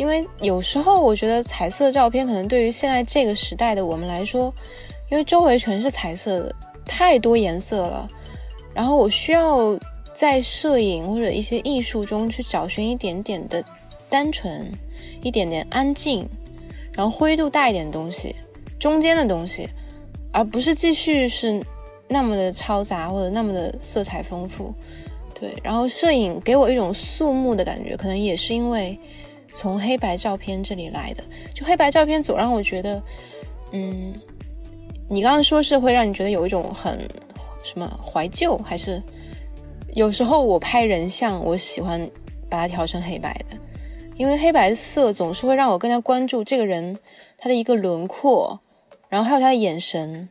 因为有时候我觉得彩色照片可能对于现在这个时代的我们来说，因为周围全是彩色的，太多颜色了，然后我需要在摄影或者一些艺术中去找寻一点点的单纯，一点点安静，然后灰度大一点的东西，中间的东西，而不是继续是那么的嘈杂或者那么的色彩丰富。对，然后摄影给我一种肃穆的感觉，可能也是因为从黑白照片这里来的。就黑白照片总让我觉得，嗯，你刚刚说是会让你觉得有一种很什么怀旧，还是有时候我拍人像，我喜欢把它调成黑白的，因为黑白色总是会让我更加关注这个人他的一个轮廓，然后还有他的眼神，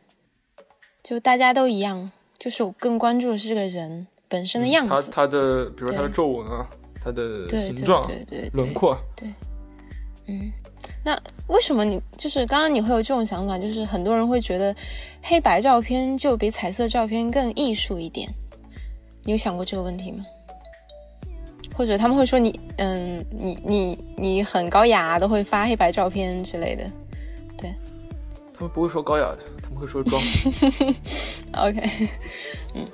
就大家都一样，就是我更关注的是这个人本身的样
它
子。
它的，比如他的皱纹啊，它的形状、
对对对
轮廓，对
嗯，那为什么你就是刚刚你会有这种想法？就是很多人会觉得黑白照片就比彩色照片更艺术一点，你有想过这个问题吗？或者他们会说你，嗯，你你你很高雅，都会发黑白照片之类的。
对他们不会说高雅的，他们会说装。
OK，嗯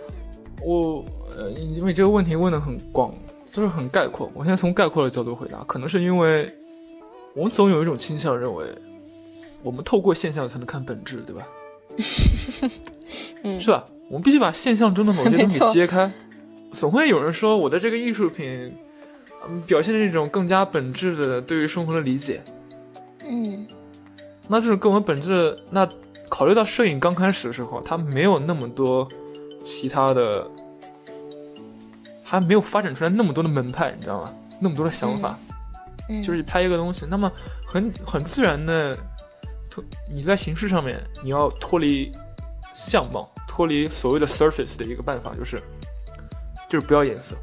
我呃，因为这个问题问的很广，就是很概括。我现在从概括的角度回答，可能是因为我们总有一种倾向认为，我们透过现象才能看本质，对吧？
嗯，
是吧？我们必须把现象中的某些东西揭开。总会有人说我的这个艺术品，嗯，表现的一种更加本质的对于生活的理解。
嗯
那这种更为本质的，那考虑到摄影刚开始的时候，它没有那么多其他的，还没有发展出来那么多的门派，你知道吗？那么多的想法，
嗯，
就是拍一个东西，那么很很自然的，脱你在形式上面你要脱离相貌，脱离所谓的 surface 的一个办法就是，就是不要颜色，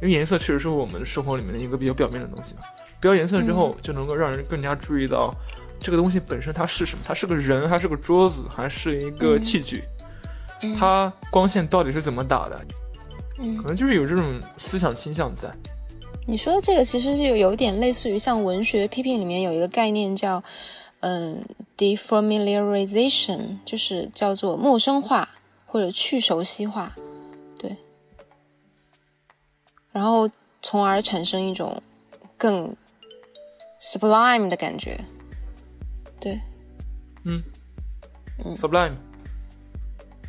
因为颜色确实是我们生活里面的一个比较表面的东西嘛。不要颜色之后，就能够让人更加注意到这个东西本身它是什么，它是个人，还是个桌子，还是一个
嗯。
器具，
嗯。
它光线到底是怎么打的，
嗯。
可能就是有这种思想倾向在。
你说的这个其实是有有点类似于像文学批评里面有一个概念叫，嗯，defamiliarization，就是叫做陌生化或者去熟悉化，对，然后从而产生一种更 sublime 的感觉，对，嗯，嗯。
Sublime，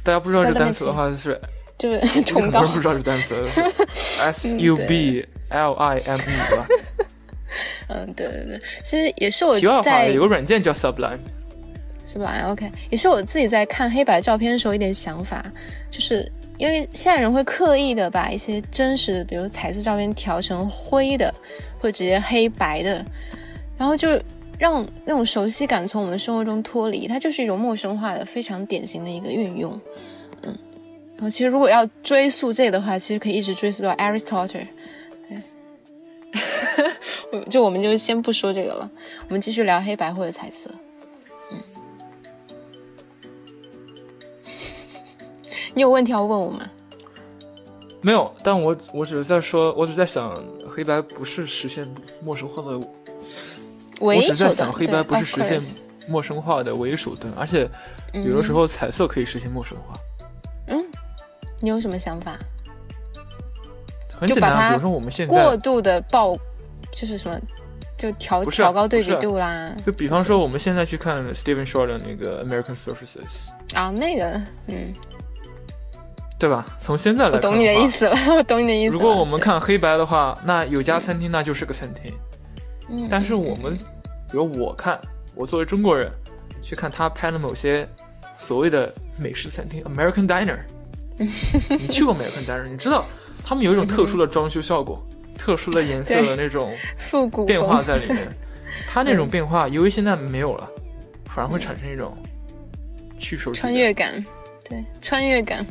大家不知道这单词的话是
就是
很
崇高
不知道这单词，S U B L I M E 对吧？
嗯，对对对，其实也是我在
有个软件叫 Sublime。
Sublime，OK，也是我自己在看黑白照片的时候一点想法，就是因为现在人会刻意的把一些真实的，比如彩色照片调成灰的，或者直接黑白的，然后就让那种熟悉感从我们生活中脱离，它就是一种陌生化的非常典型的一个运用。嗯，然后其实如果要追溯这个的话，其实可以一直追溯到 Aristotle。对，就我们就先不说这个了，我们继续聊黑白或者彩色。你有问题要问我吗？
没有，但我我只是在说，我只是在想，黑白不是实现陌生化的，我
唯一手
只在想，
段
黑白不是实现陌生化的唯一手段，而且有的时候彩色可以实现陌生化，
嗯，你有什么想法？
很简单，
就把它
比如说我们现在过，
度的爆，就是什么，就调
啊
调高对比度啦。
就比方说我们现在去看 Steven Shore 的那个 American Surfaces，
啊，那个，嗯，
对吧？从现在来看
我懂你的意思了，我懂你的意思。
如果我们看黑白的话，那有家餐厅那就是个餐厅。
嗯
但是我们，比如我看，我作为中国人去看他拍的某些所谓的美式餐厅 （American Diner），你去过 American Diner，你知道他们有一种特殊的装修效果、特殊的颜色的那种
复古
变化，在里面。它那种变化，由于现在没有了，反而会产生一种去熟悉
穿越感，对，穿越感，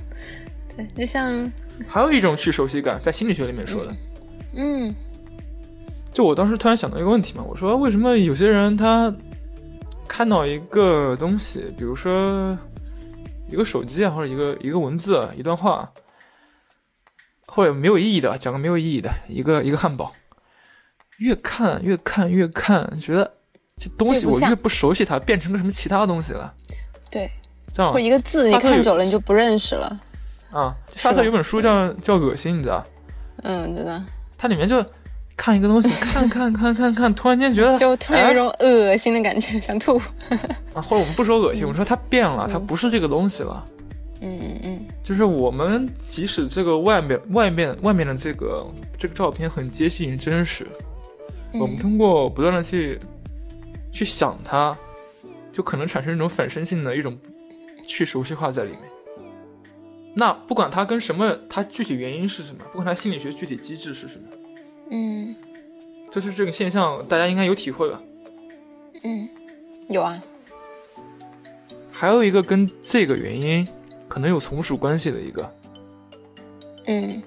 对，就像，
还有一种去熟悉感，在心理学里面说的。
嗯。
就我当时突然想到一个问题嘛，我说为什么有些人他看到一个东西，比如说一个手机啊，或者一个一个文字啊、一段话，或者没有意义的，讲个没有意义的一个一个汉堡，越看越看越看，觉得这东西我越不熟悉它，变成个什么其他东西了，
对，
这样
或者一个字你看久了你就不认识了，
啊。沙特有本书叫叫《恶心》，你知道？
嗯，知道，
它里面就看一个东西，看看看看看，突然间觉得
就突然有
哎
一种恶心的感觉，想吐。
啊，或者我们不说恶心，我们说它变了，它不是这个东西了。
嗯嗯嗯
就是我们即使这个外面外面外面的这个这个照片很接近真实，
嗯，
我们通过不断的去去想它，就可能产生一种反身性的一种去熟悉化在里面。那不管它跟什么，它具体原因是什么，不管它心理学具体机制是什么，
嗯
就是这个现象，大家应该有体会吧？
嗯，有啊，
还有一个跟这个原因可能有从属关系的一个，
嗯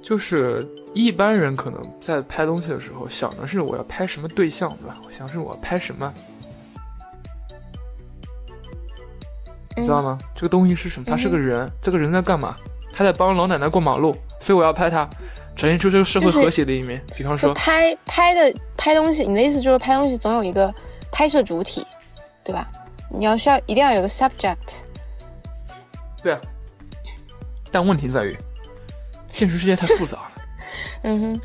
就是一般人可能在拍东西的时候想的是我要拍什么对象，对吧？我想是我要拍什么，你知道吗？这个东西是什么？他是个人，这个人在干嘛？他在帮老奶奶过马路，所以我要拍它，展现出这个社会和谐的一面。比方说，
拍拍的拍东西，你的意思就是拍东西总有一个拍摄主体，对吧？你要需要一定要有个 subject，
对啊，但问题在于，现实世界太复杂了。
嗯哼，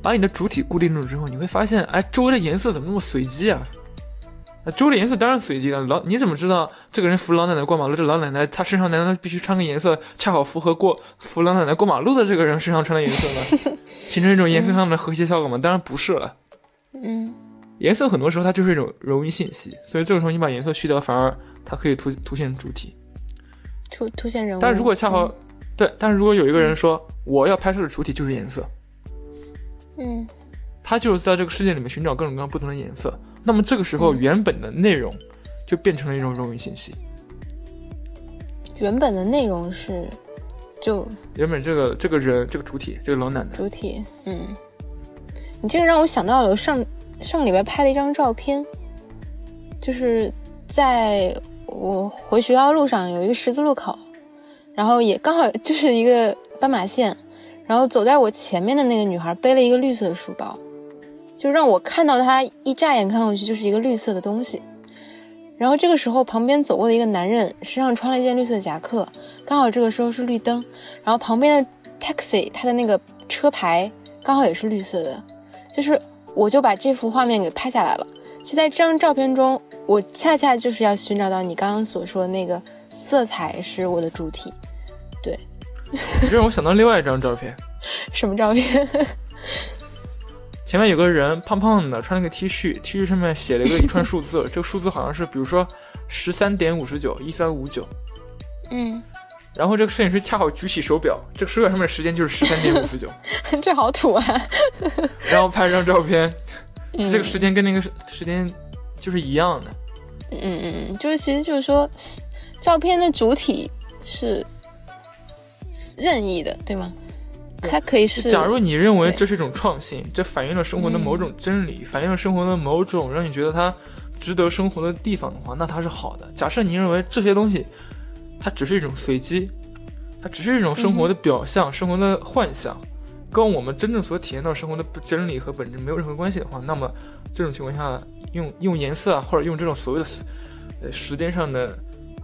把你的主体固定住之后，你会发现，哎，周围的颜色怎么那么随机啊？那周的颜色当然随机了。老你怎么知道这个人扶老奶奶过马路？这老奶奶她身上难道必须穿个颜色恰好符合过扶老奶奶过马路的这个人身上穿的颜色呢？形成一种颜色上的和谐效果吗？当然不是了。
嗯，
颜色很多时候它就是一种容易信息，所以这个时候你把颜色去掉，反而它可以凸凸显主体。
凸凸显人物。
但如果恰好，对，但是如果有一个人说我要拍摄的主体就是颜色，
嗯，
他就是在这个世界里面寻找各种各样不同的颜色，那么这个时候原本的内容就变成了一种冗余信息。
原本的内容是，就
原本这个这个人这个主体这个老奶奶。
主体，嗯，你这个让我想到了我上上个礼拜拍了一张照片，就是在我回学校路上有一个十字路口，然后也刚好就是一个斑马线，然后走在我前面的那个女孩背了一个绿色的书包，就让我看到它一乍眼看过去就是一个绿色的东西。然后这个时候，旁边走过的一个男人身上穿了一件绿色的夹克，刚好这个时候是绿灯，然后旁边的 taxi 它的那个车牌刚好也是绿色的，就是我就把这幅画面给拍下来了。就在这张照片中，我恰恰就是要寻找到你刚刚所说的那个色彩是我的主体。对，
这让我想到另外一张照片，
什么照片？
前面有个人胖胖的，穿了个 T 恤，T 恤上面写了一个 一串数字，这个数字好像是比如说十三点五十九一三五九，
嗯，
然后这个摄影师恰好举起手表，这个手表上面的时间就是十三点五十九，
这好土啊！
然后拍了张照片，
嗯
这个时间跟那个时时间就是一样的。
嗯嗯嗯，就是其实就是说，照片的主体是任意的，对吗？它可以是。
假如你认为这是一种创新，这反映了生活的某种真理，反映了生活的某种让你觉得它值得生活的地方的话，那它是好的。假设你认为这些东西它只是一种随机，它只是一种生活的表象、生活的幻想，跟我们真正所体验到生活的真理和本质没有任何关系的话，那么这种情况下，用用颜色啊，或者用这种所谓的呃时间上的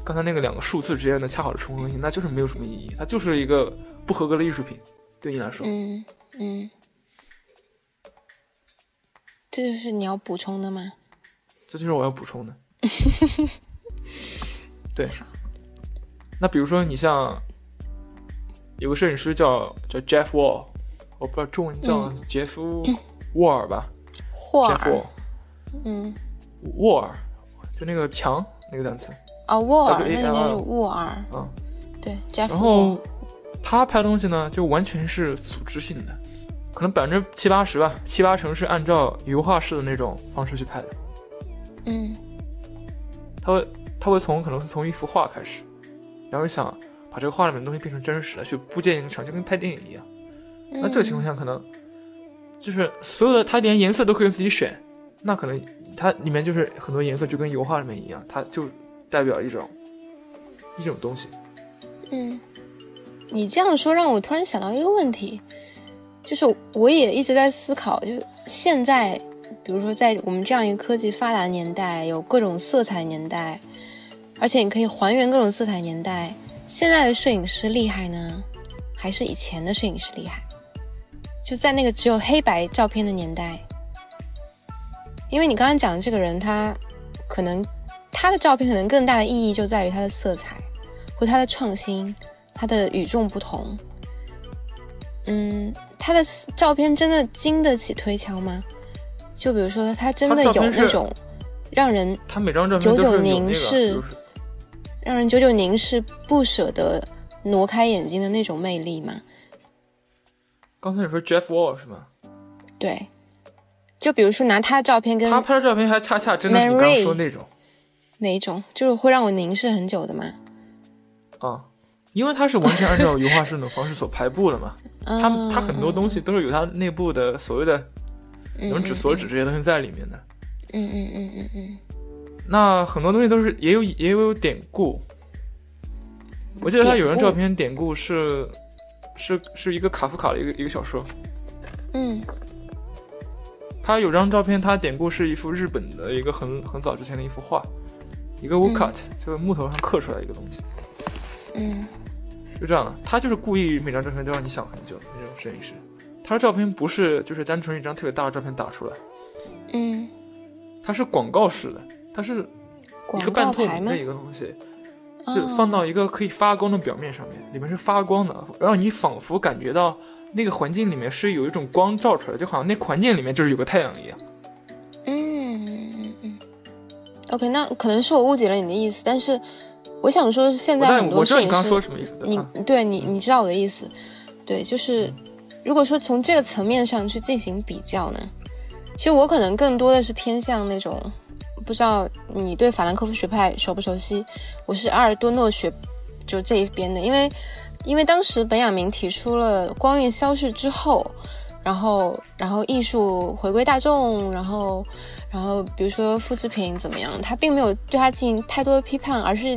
刚才那个两个数字之间的恰好的重合性，那就是没有什么意义，它就是一个不合格的艺术品，对你来说。
嗯嗯，这就是你要补充的吗？
这就是我要补充的。对，那比如说你像有个摄影师叫叫 Jeff Wall，我不知道中文叫杰夫沃尔吧、
霍
e
尔
Wall，，
嗯，
沃尔，就那个墙那个单词。
啊，沃尔，那应该是沃尔，
嗯。
对，Jeff
然后他拍东西呢，就完全是组织性的，可能百分之七八十吧，七八成是按照油画式的那种方式去拍的。
嗯
他会他会从可能是从一幅画开始，然后想把这个画里面的东西变成真实的，去布建一个场，就跟拍电影一样。那这个情况下，可能就是所有的他连颜色都可以自己选，那可能它里面就是很多颜色就跟油画里面一样，它就代表一种一种东西。
嗯，你这样说让我突然想到一个问题，就是我也一直在思考，就现在，比如说在我们这样一个科技发达的年代，有各种色彩年代，而且你可以还原各种色彩年代，现在的摄影师厉害呢，还是以前的摄影师厉害？就在那个只有黑白照片的年代，因为你刚刚讲的这个人，他可能他的照片可能更大的意义就在于他的色彩。或他的创新，它的与众不同。嗯，他的照片真的经得起推敲吗？就比如说，他真的有那种让人
他每张照片都是
久久凝视让人久久凝视、不舍得挪开眼睛的那种魅力吗？
刚才你说 Jeff Wall 是吗？
对，就比如说拿他的照片跟
他拍的照片还恰恰真的是你刚刚说那种
哪一种，就是会让我凝视很久的吗？
啊，因为它是完全按照油画师那种方式所排布的嘛。
它
它很多东西都是有它内部的所谓的能指、所指这些东西在里面的。
嗯嗯嗯嗯嗯
那很多东西都是也有也有典故。我记得他有张照片典故是是是一个卡夫卡的一个一个小说。
嗯
他有张照片，他典故是一幅日本的一个很很早之前的一幅画，一个 woodcut，、就是木头上刻出来一个东西，
嗯
就这样的。他就是故意每张照片都让你想很久的那种摄影师。他他的照片不是就是单纯一张特别大的照片打出来，
嗯，
它是广告式的，它是一个半透明的？一个东西，就
哦
放到一个可以发光的表面上面，里面是发光的，让你仿佛感觉到那个环境里面是有一种光照出来，就好像那环境里面就是有个太阳一样。
嗯嗯嗯。OK，那可能是我误解了你的意思，但是我想说，现在很多
我知道你刚刚
摄影师
说什么意思的
你
啊？
对你你知道我的意思，对，就是如果说从这个层面上去进行比较呢，其实我可能更多的是偏向那种，不知道你对法兰克福学派熟不熟悉？我是阿尔多诺学就这一边的，因为因为当时本雅明提出了光晕消逝之后，然后然后艺术回归大众，然后然后比如说复制品怎么样，他并没有对他进行太多的批判，而是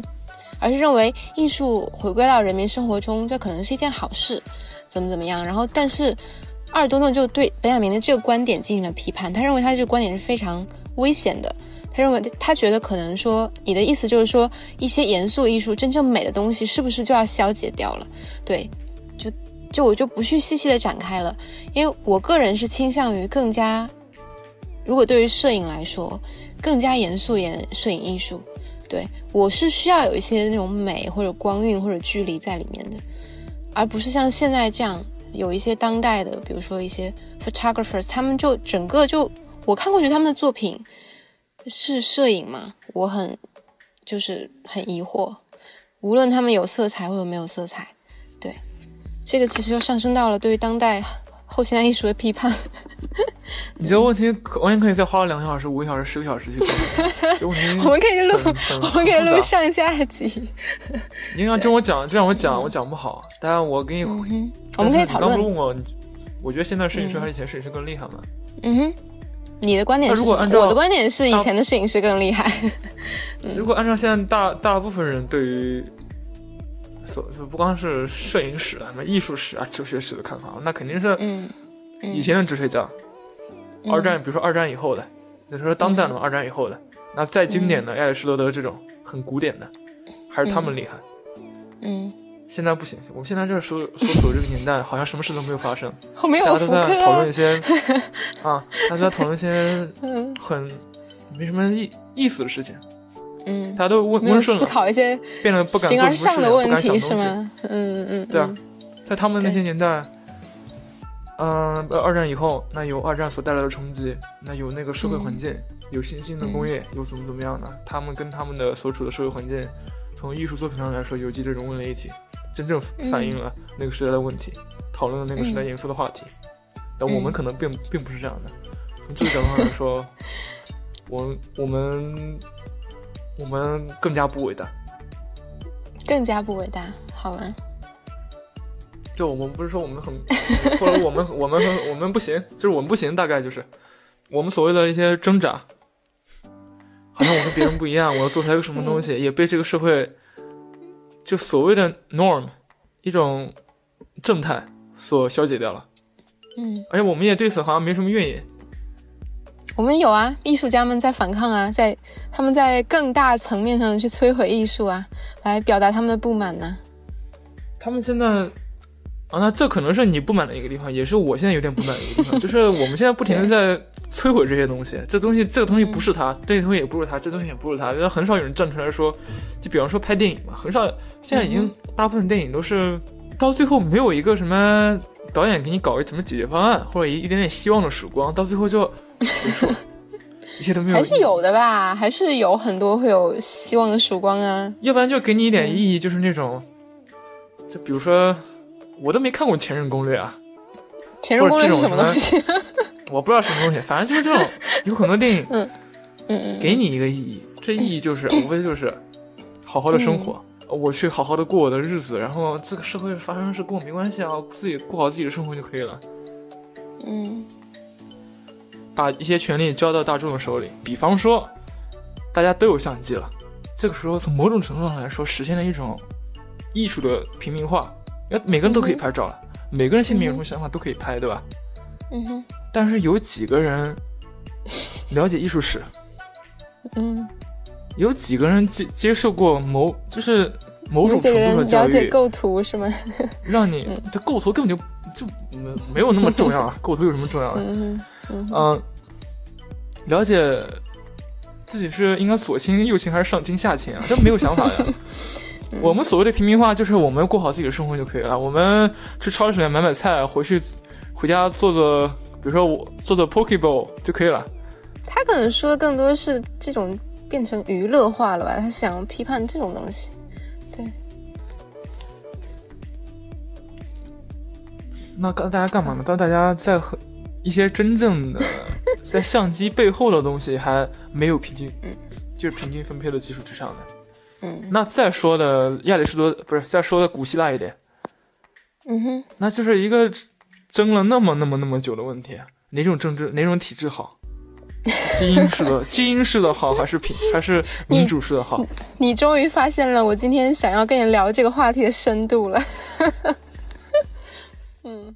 而是认为艺术回归到人民生活中，这可能是一件好事，怎么怎么样。然后，但是阿尔多诺就对本雅明的这个观点进行了批判，他认为他这个观点是非常危险的。他认为他觉得可能说你的意思就是说一些严肃艺术真正美的东西是不是就要消解掉了？对，就就我就不去细细的展开了，因为我个人是倾向于更加，如果对于摄影来说，更加严肃一点的摄影艺术。对我是需要有一些那种美或者光晕或者距离在里面的，而不是像现在这样有一些当代的，比如说一些 photographers，他们就整个就我看过去他们的作品是摄影吗？我很就是很疑惑，无论他们有色彩或者没有色彩，对这个其实又上升到了对于当代后现代艺术的批判。
你这个问题完全可以再花两个小时、五个小时、十个小时去
我们可以录，我们可以录上下集。
你让这我讲，这让我讲，我讲不好。当然，我给你，
嗯，我们可以讨论
刚不。问我，你我觉得现在摄影师还是以前摄影师更厉害吗？
嗯哼，你的观点是
如果按照
我的观点是以前的摄影师更厉害。嗯
如果按照现在大大部分人对于所就不光是摄影史啊、什么艺术史啊、哲学史的看法，那肯定是以前的哲学家，
嗯。
二战，比如说二战以后的，那说当代的嘛，二战以后的，那再经典的亚里士多德这种很古典的，还是他们厉害。
嗯，
现在不行，我们现在这个所所处这个年代，好像什么事都没有发生，大家都在讨论一。些 啊，大家在讨论一些
嗯。
很没什么意意思的事情，
嗯。
大，家都温温顺了，
考一些
变得不敢
形而
做不
上的问
敢想东西。
题是吗？嗯嗯，
对啊
嗯，
在他们那些年代，嗯、呃，二战以后，那有二战所带来的冲击，那有那个社会环境，有新兴的工业，有怎么怎么样的，他们跟他们的所处的社会环境，从艺术作品上来说，有机的融为了一体，真正反映了那个时代的问题，讨论了那个时代严肃的话题。但我们
嗯
可能并并不是这样的，从这个角度上来说，我我们我们更加不伟大。
更加不伟大，好吧？
就我们不是说我们很，或者我们我们很我们不行，就是我们不行，大概就是我们所谓的一些挣扎，好像我跟别人不一样，我要做出来个什么东西，也被这个社会就所谓的 norm 一种正态所消解掉了，
嗯，
而且我们也对此好像没什么怨言。
我们有啊，艺术家们在反抗啊，在他们在更大层面上去摧毁艺术啊，来表达他们的不满呢、
他们现在啊，那这可能是你不满的一个地方，也是我现在有点不满的一个地方，就是我们现在不停的在摧毁这些东西，这东西这个东西不是他，这个东西也不是他，这东西也不是他，就很少有人站出来说，就比方说拍电影嘛，很少，现在已经大部分电影都是到最后没有一个什么导演给你搞一什么解决方案，或者一一点点希望的曙光，到最后就结束了，一切都没有，
还是有的吧，还是有很多会有希望的曙光啊。
要不然就给你一点意义，就是那种，就比如说，我都没看过《前任攻略》啊，
前任攻略是什么东西？
我不知道什么东西，反正就是这种，有很多电影
嗯嗯，
给你一个意义，这意义就是 无非就是好好的生活，我去好好的过我的日子，然后这个社会发生的事跟我没关系啊，自己过好自己的生活就可以了，
嗯
把一些权利交到大众的手里，比方说大家都有相机了，这个时候从某种程度上来说，实现了一种艺术的平民化，因为每个人都可以拍照了，每个人心里面有什么想法都可以拍，对吧？
嗯哼
但是有几个人了解艺术史？
嗯，
有几个人接接受过某就是某种程度的教
人了解
育，
构图是吗？
让你
嗯
这构图根本就就没没有那么重要啊，构图有什么重要的？
嗯嗯
嗯，了解自己是应该左倾右倾还是上倾下倾啊？这没有想法呀。我们所谓的平民化，就是我们过好自己的生活就可以了。我们去超市里面买买菜，回去回家做做，比如说我做做 Pokeball 就可以了。
他可能说的更多是这种变成娱乐化了吧？他想要批判这种东西。对。
那干大家干嘛呢？当大家在和一些真正的 在相机背后的东西还没有平均，就是平均分配的基础之上的。
嗯。
那再说的亚里士多不是再说的古希腊一点，
嗯哼，
那就是一个争了那么那么那么久的问题：哪种政治哪种体制好？基因式的 基因式的好还是平还是民主式的好？
你终于发现了我今天想要跟你聊这个话题的深度了。嗯。